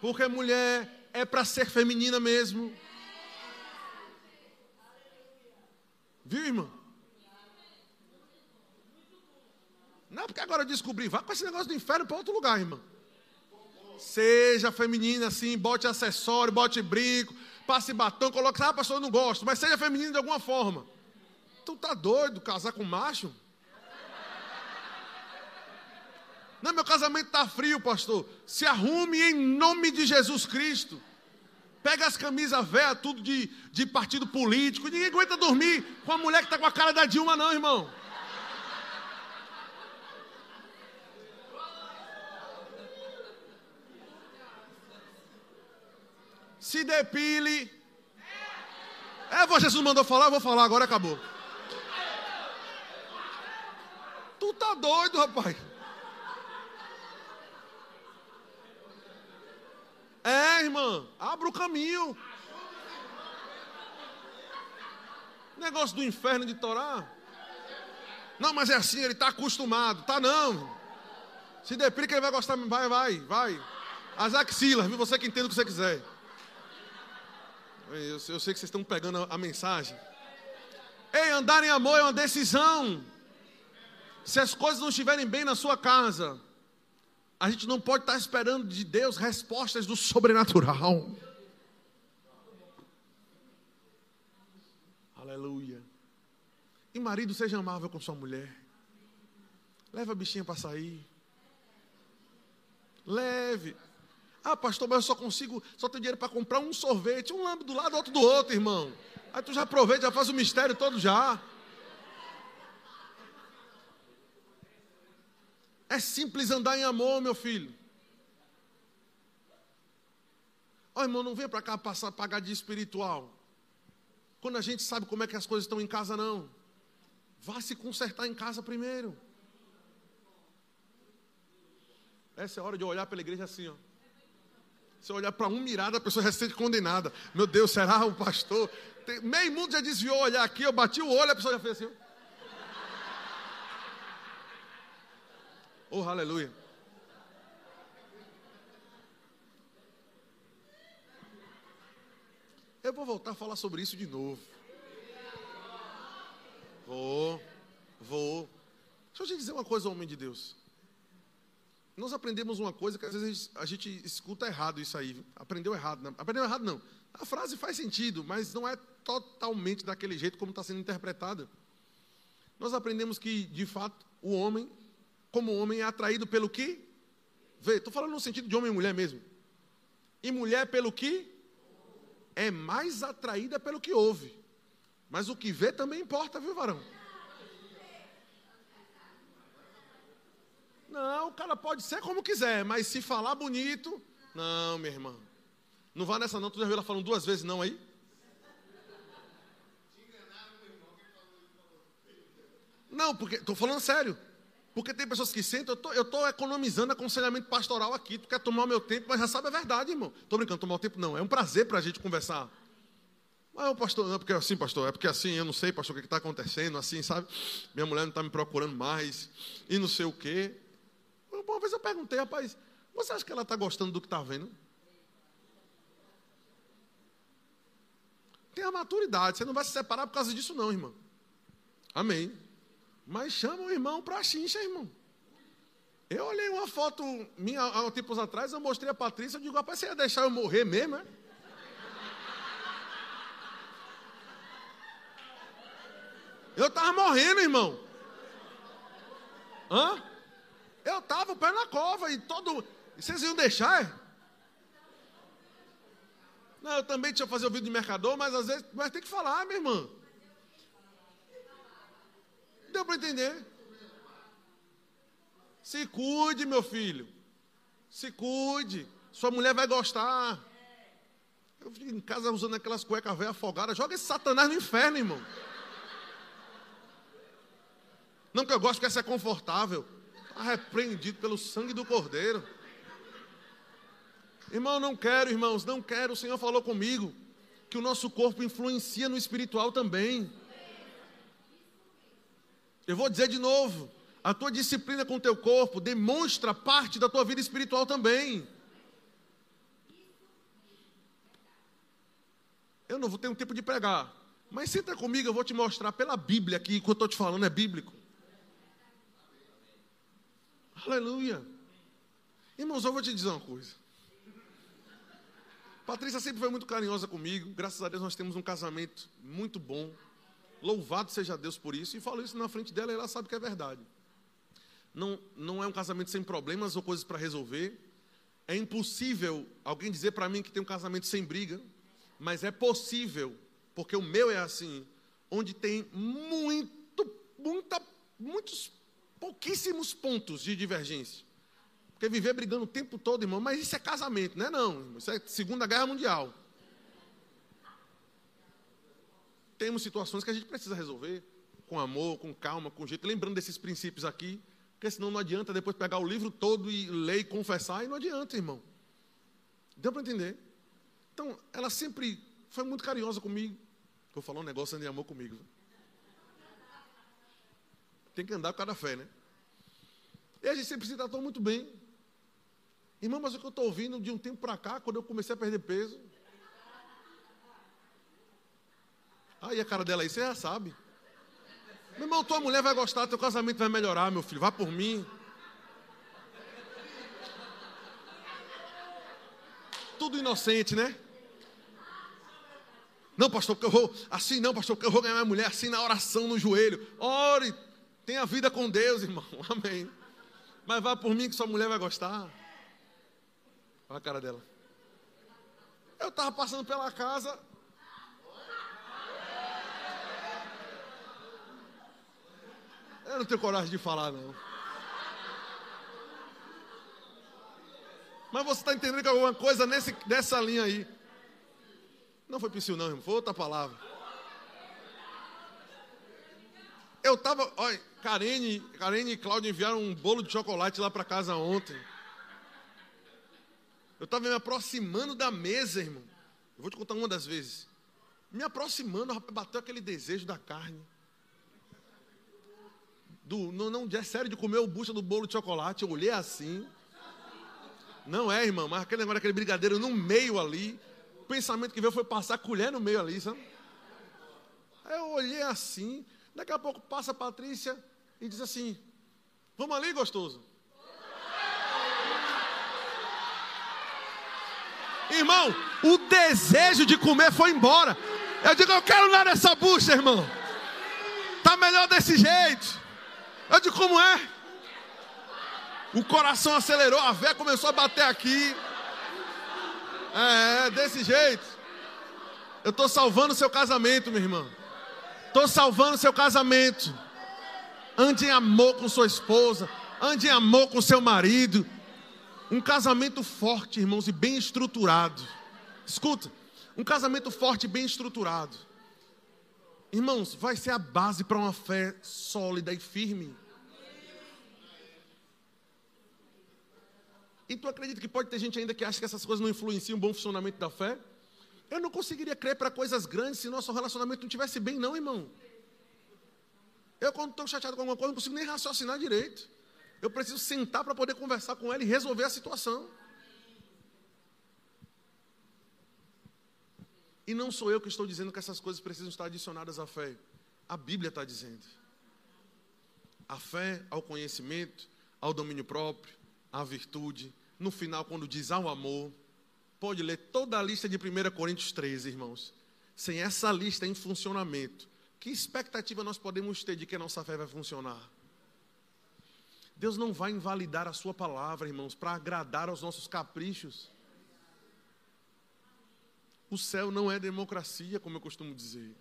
Porque mulher é para ser feminina mesmo. Viu, irmão? Não, porque agora eu descobri. Vá com esse negócio do inferno para outro lugar, irmão. Seja feminina assim, bote acessório, bote brinco, passe batom, coloque. Ah, pastor, eu não gosto, mas seja feminina de alguma forma. Tu tá doido casar com macho? Não, meu casamento tá frio, pastor. Se arrume em nome de Jesus Cristo. Pega as camisas velhas, tudo de, de partido político. Ninguém aguenta dormir com a mulher que está com a cara da Dilma, não, irmão. Se depile. É, Jesus mandou falar, eu vou falar, agora acabou. Tu tá doido, rapaz. minha irmã. Abra o caminho. Negócio do inferno de Torá. Não, mas é assim, ele está acostumado. Tá não. Se deprica, ele vai gostar. Vai, vai, vai. As axilas, viu? Você que entende o que você quiser. Eu, eu sei que vocês estão pegando a, a mensagem. Ei, andar em amor é uma decisão. Se as coisas não estiverem bem na sua casa, a gente não pode estar esperando de Deus respostas do sobrenatural. Aleluia. E marido, seja amável com sua mulher. Leva a bichinha para sair. Leve. Ah, pastor, mas eu só consigo, só tenho dinheiro para comprar um sorvete, um lambe do lado, outro do outro, irmão. Aí tu já aproveita, já faz o mistério todo já. É simples andar em amor, meu filho. Ó, oh, irmão, não vem para cá passar, pagar de espiritual. Quando a gente sabe como é que as coisas estão em casa, não. Vá se consertar em casa primeiro. Essa é a hora de olhar pela igreja assim, ó. Se olhar para um mirado, a pessoa já se sente condenada. Meu Deus, será o pastor? Tem, meio mundo já desviou olhar aqui, eu bati o olho, a pessoa já fez assim. Oh, aleluia. Eu vou voltar a falar sobre isso de novo. Vou, vou. Deixa eu te dizer uma coisa, homem de Deus. Nós aprendemos uma coisa que às vezes a gente escuta errado isso aí. Aprendeu errado. Não. Aprendeu errado não. A frase faz sentido, mas não é totalmente daquele jeito como está sendo interpretada. Nós aprendemos que, de fato, o homem, como homem, é atraído pelo que vê. Estou falando no sentido de homem e mulher mesmo. E mulher pelo que é mais atraída pelo que ouve. Mas o que vê também importa, viu, varão? Não, o cara pode ser como quiser, mas se falar bonito, não, minha irmã. Não vá nessa não, tu já viu ela falando duas vezes não aí? Não, porque, estou falando sério. Porque tem pessoas que sentem, eu estou economizando aconselhamento pastoral aqui, tu quer tomar o meu tempo, mas já sabe a verdade, irmão. Estou brincando, tomar o tempo não, é um prazer para a gente conversar. Mas o pastor, não é porque assim, pastor, é porque assim, eu não sei, pastor, o que está acontecendo, assim, sabe? Minha mulher não está me procurando mais, e não sei o quê. Uma vez eu perguntei, rapaz, você acha que ela está gostando do que está vendo? Tem a maturidade, você não vai se separar por causa disso, não, irmão. Amém. Mas chama o irmão para a chincha, irmão. Eu olhei uma foto minha há um tempos atrás, eu mostrei a Patrícia, eu digo, rapaz, você ia deixar eu morrer mesmo, é? Eu estava morrendo, irmão. Hã? Eu estava o pé na cova e todo. Vocês iam deixar? É? Não, eu também tinha fazer o vídeo de mercador, mas às vezes mas tem que falar, minha irmã. Deu para entender? Se cuide, meu filho. Se cuide. Sua mulher vai gostar. Eu fico em casa usando aquelas cuecas velhas afogadas. Joga esse satanás no inferno, irmão. Não que eu gosto, porque essa é confortável. Está repreendido pelo sangue do Cordeiro. Irmão, não quero, irmãos, não quero. O Senhor falou comigo que o nosso corpo influencia no espiritual também. Eu vou dizer de novo: a tua disciplina com o teu corpo demonstra parte da tua vida espiritual também. Eu não vou ter um tempo de pregar, mas senta comigo, eu vou te mostrar pela Bíblia aqui, o que eu estou te falando é bíblico. Aleluia. Irmãos, eu vou te dizer uma coisa. Patrícia sempre foi muito carinhosa comigo. Graças a Deus nós temos um casamento muito bom. Louvado seja Deus por isso. E falo isso na frente dela e ela sabe que é verdade. Não, não é um casamento sem problemas ou coisas para resolver. É impossível alguém dizer para mim que tem um casamento sem briga. Mas é possível, porque o meu é assim, onde tem muito, muita, muitos pouquíssimos pontos de divergência. Porque viver brigando o tempo todo, irmão, mas isso é casamento, não é não, isso é Segunda Guerra Mundial. Temos situações que a gente precisa resolver com amor, com calma, com jeito, lembrando desses princípios aqui, porque senão não adianta depois pegar o livro todo e ler e confessar, e não adianta, irmão. Deu para entender? Então, ela sempre foi muito carinhosa comigo. Vou falar um negócio de amor comigo. Tem que andar com cada fé, né? E a gente sempre se tratou muito bem. Irmão, mas o que eu estou ouvindo de um tempo para cá, quando eu comecei a perder peso. Aí a cara dela aí, você já sabe. Meu irmão, tua mulher vai gostar, teu casamento vai melhorar, meu filho. Vá por mim. Tudo inocente, né? Não, pastor, porque eu vou. Assim não, pastor, porque eu vou ganhar minha mulher assim na oração no joelho. Ore, tenha vida com Deus, irmão. Amém. Mas vá por mim que sua mulher vai gostar. Olha a cara dela. Eu estava passando pela casa. Eu não tenho coragem de falar, não. Mas você está entendendo que alguma coisa nesse, nessa linha aí. Não foi psiu, não, irmão. Foi outra palavra. Eu estava. Olha, Karine, Karine e Cláudio enviaram um bolo de chocolate lá para casa ontem. Eu estava me aproximando da mesa, irmão. Eu vou te contar uma das vezes. Me aproximando, bateu aquele desejo da carne. Do, não, não, é sério de comer o bucha do bolo de chocolate. Eu olhei assim. Não é, irmão, mas aquele negócio, aquele brigadeiro no meio ali pensamento que veio foi passar colher no meio ali, sabe? Aí eu olhei assim, daqui a pouco passa a Patrícia e diz assim: Vamos ali, gostoso. Irmão, o desejo de comer foi embora. Eu digo, eu quero dar nessa bucha, irmão. Tá melhor desse jeito. Eu digo, como é? O coração acelerou, a vé começou a bater aqui. É, é desse jeito. Eu estou salvando seu casamento, meu irmão. Estou salvando seu casamento. Ande em amor com sua esposa. Ande em amor com seu marido. Um casamento forte, irmãos, e bem estruturado. Escuta, um casamento forte e bem estruturado. Irmãos, vai ser a base para uma fé sólida e firme. E tu acredita que pode ter gente ainda que acha que essas coisas não influenciam o bom funcionamento da fé? Eu não conseguiria crer para coisas grandes se nosso relacionamento não estivesse bem, não, irmão. Eu, quando estou chateado com alguma coisa, não consigo nem raciocinar direito. Eu preciso sentar para poder conversar com ela e resolver a situação. E não sou eu que estou dizendo que essas coisas precisam estar adicionadas à fé. A Bíblia está dizendo. A fé ao conhecimento, ao domínio próprio, à virtude, no final, quando diz ao amor, pode ler toda a lista de 1 Coríntios 13, irmãos. Sem essa lista em funcionamento, que expectativa nós podemos ter de que a nossa fé vai funcionar? Deus não vai invalidar a Sua palavra, irmãos, para agradar aos nossos caprichos. O céu não é democracia, como eu costumo dizer.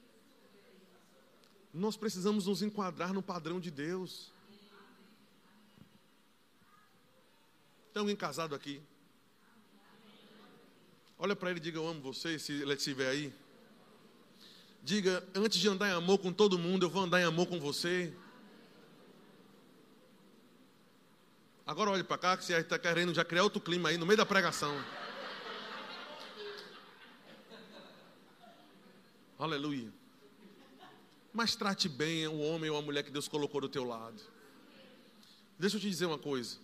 Nós precisamos nos enquadrar no padrão de Deus. Tem alguém casado aqui? Olha para ele e diga: Eu amo você, se ele estiver aí. Diga: Antes de andar em amor com todo mundo, eu vou andar em amor com você. Agora olhe para cá, que você está querendo já criar outro clima aí no meio da pregação. Aleluia. Mas trate bem o homem ou a mulher que Deus colocou do teu lado. Deixa eu te dizer uma coisa.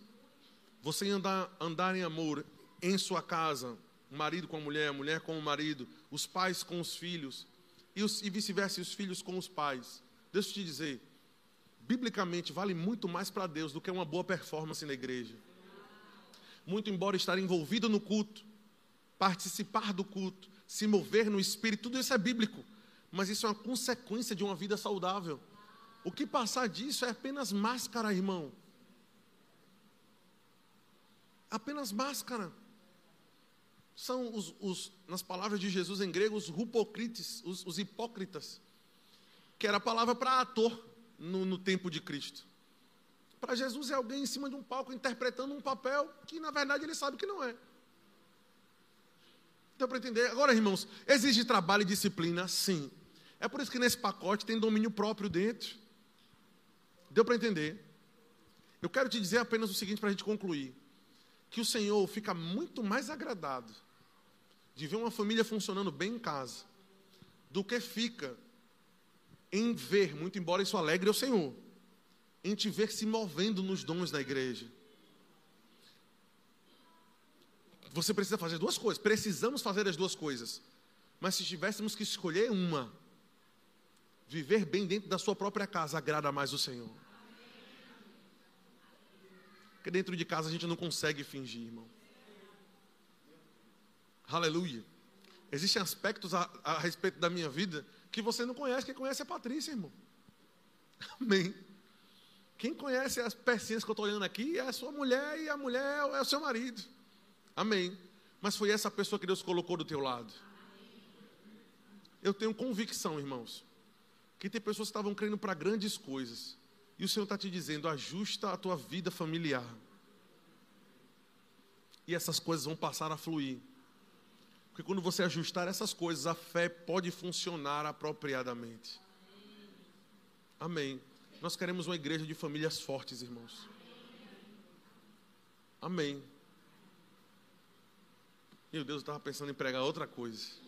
Você andar, andar em amor em sua casa, o marido com a mulher, a mulher com o marido, os pais com os filhos, e, e vice-versa, os filhos com os pais. Deixa eu te dizer, biblicamente vale muito mais para Deus do que uma boa performance na igreja. Muito embora estar envolvido no culto, participar do culto, se mover no espírito, tudo isso é bíblico, mas isso é uma consequência de uma vida saudável. O que passar disso é apenas máscara, irmão apenas máscara. São os, os, nas palavras de Jesus em grego, os rupocrites, os, os hipócritas, que era a palavra para ator no, no tempo de Cristo. Para Jesus é alguém em cima de um palco interpretando um papel que na verdade ele sabe que não é. Deu para entender? Agora, irmãos, exige trabalho e disciplina? Sim. É por isso que nesse pacote tem domínio próprio dentro. Deu para entender? Eu quero te dizer apenas o seguinte para a gente concluir que o Senhor fica muito mais agradado de ver uma família funcionando bem em casa do que fica em ver, muito embora isso alegre o Senhor, em te ver se movendo nos dons da igreja. Você precisa fazer duas coisas, precisamos fazer as duas coisas. Mas se tivéssemos que escolher uma, viver bem dentro da sua própria casa agrada mais o Senhor. Porque dentro de casa a gente não consegue fingir, irmão. Aleluia. Existem aspectos a, a respeito da minha vida que você não conhece. Quem conhece é a Patrícia, irmão. Amém. Quem conhece as pecinhas que eu estou olhando aqui é a sua mulher e a mulher é o seu marido. Amém. Mas foi essa pessoa que Deus colocou do teu lado. Eu tenho convicção, irmãos, que tem pessoas que estavam crendo para grandes coisas. E o Senhor está te dizendo: ajusta a tua vida familiar. E essas coisas vão passar a fluir. Porque quando você ajustar essas coisas, a fé pode funcionar apropriadamente. Amém. Nós queremos uma igreja de famílias fortes, irmãos. Amém. Meu Deus, eu estava pensando em pregar outra coisa.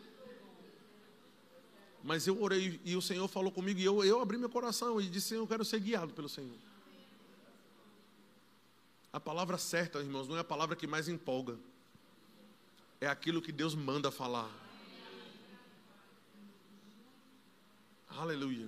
Mas eu orei e o Senhor falou comigo e eu, eu abri meu coração e disse: Eu quero ser guiado pelo Senhor. A palavra certa, irmãos, não é a palavra que mais empolga é aquilo que Deus manda falar. Aleluia.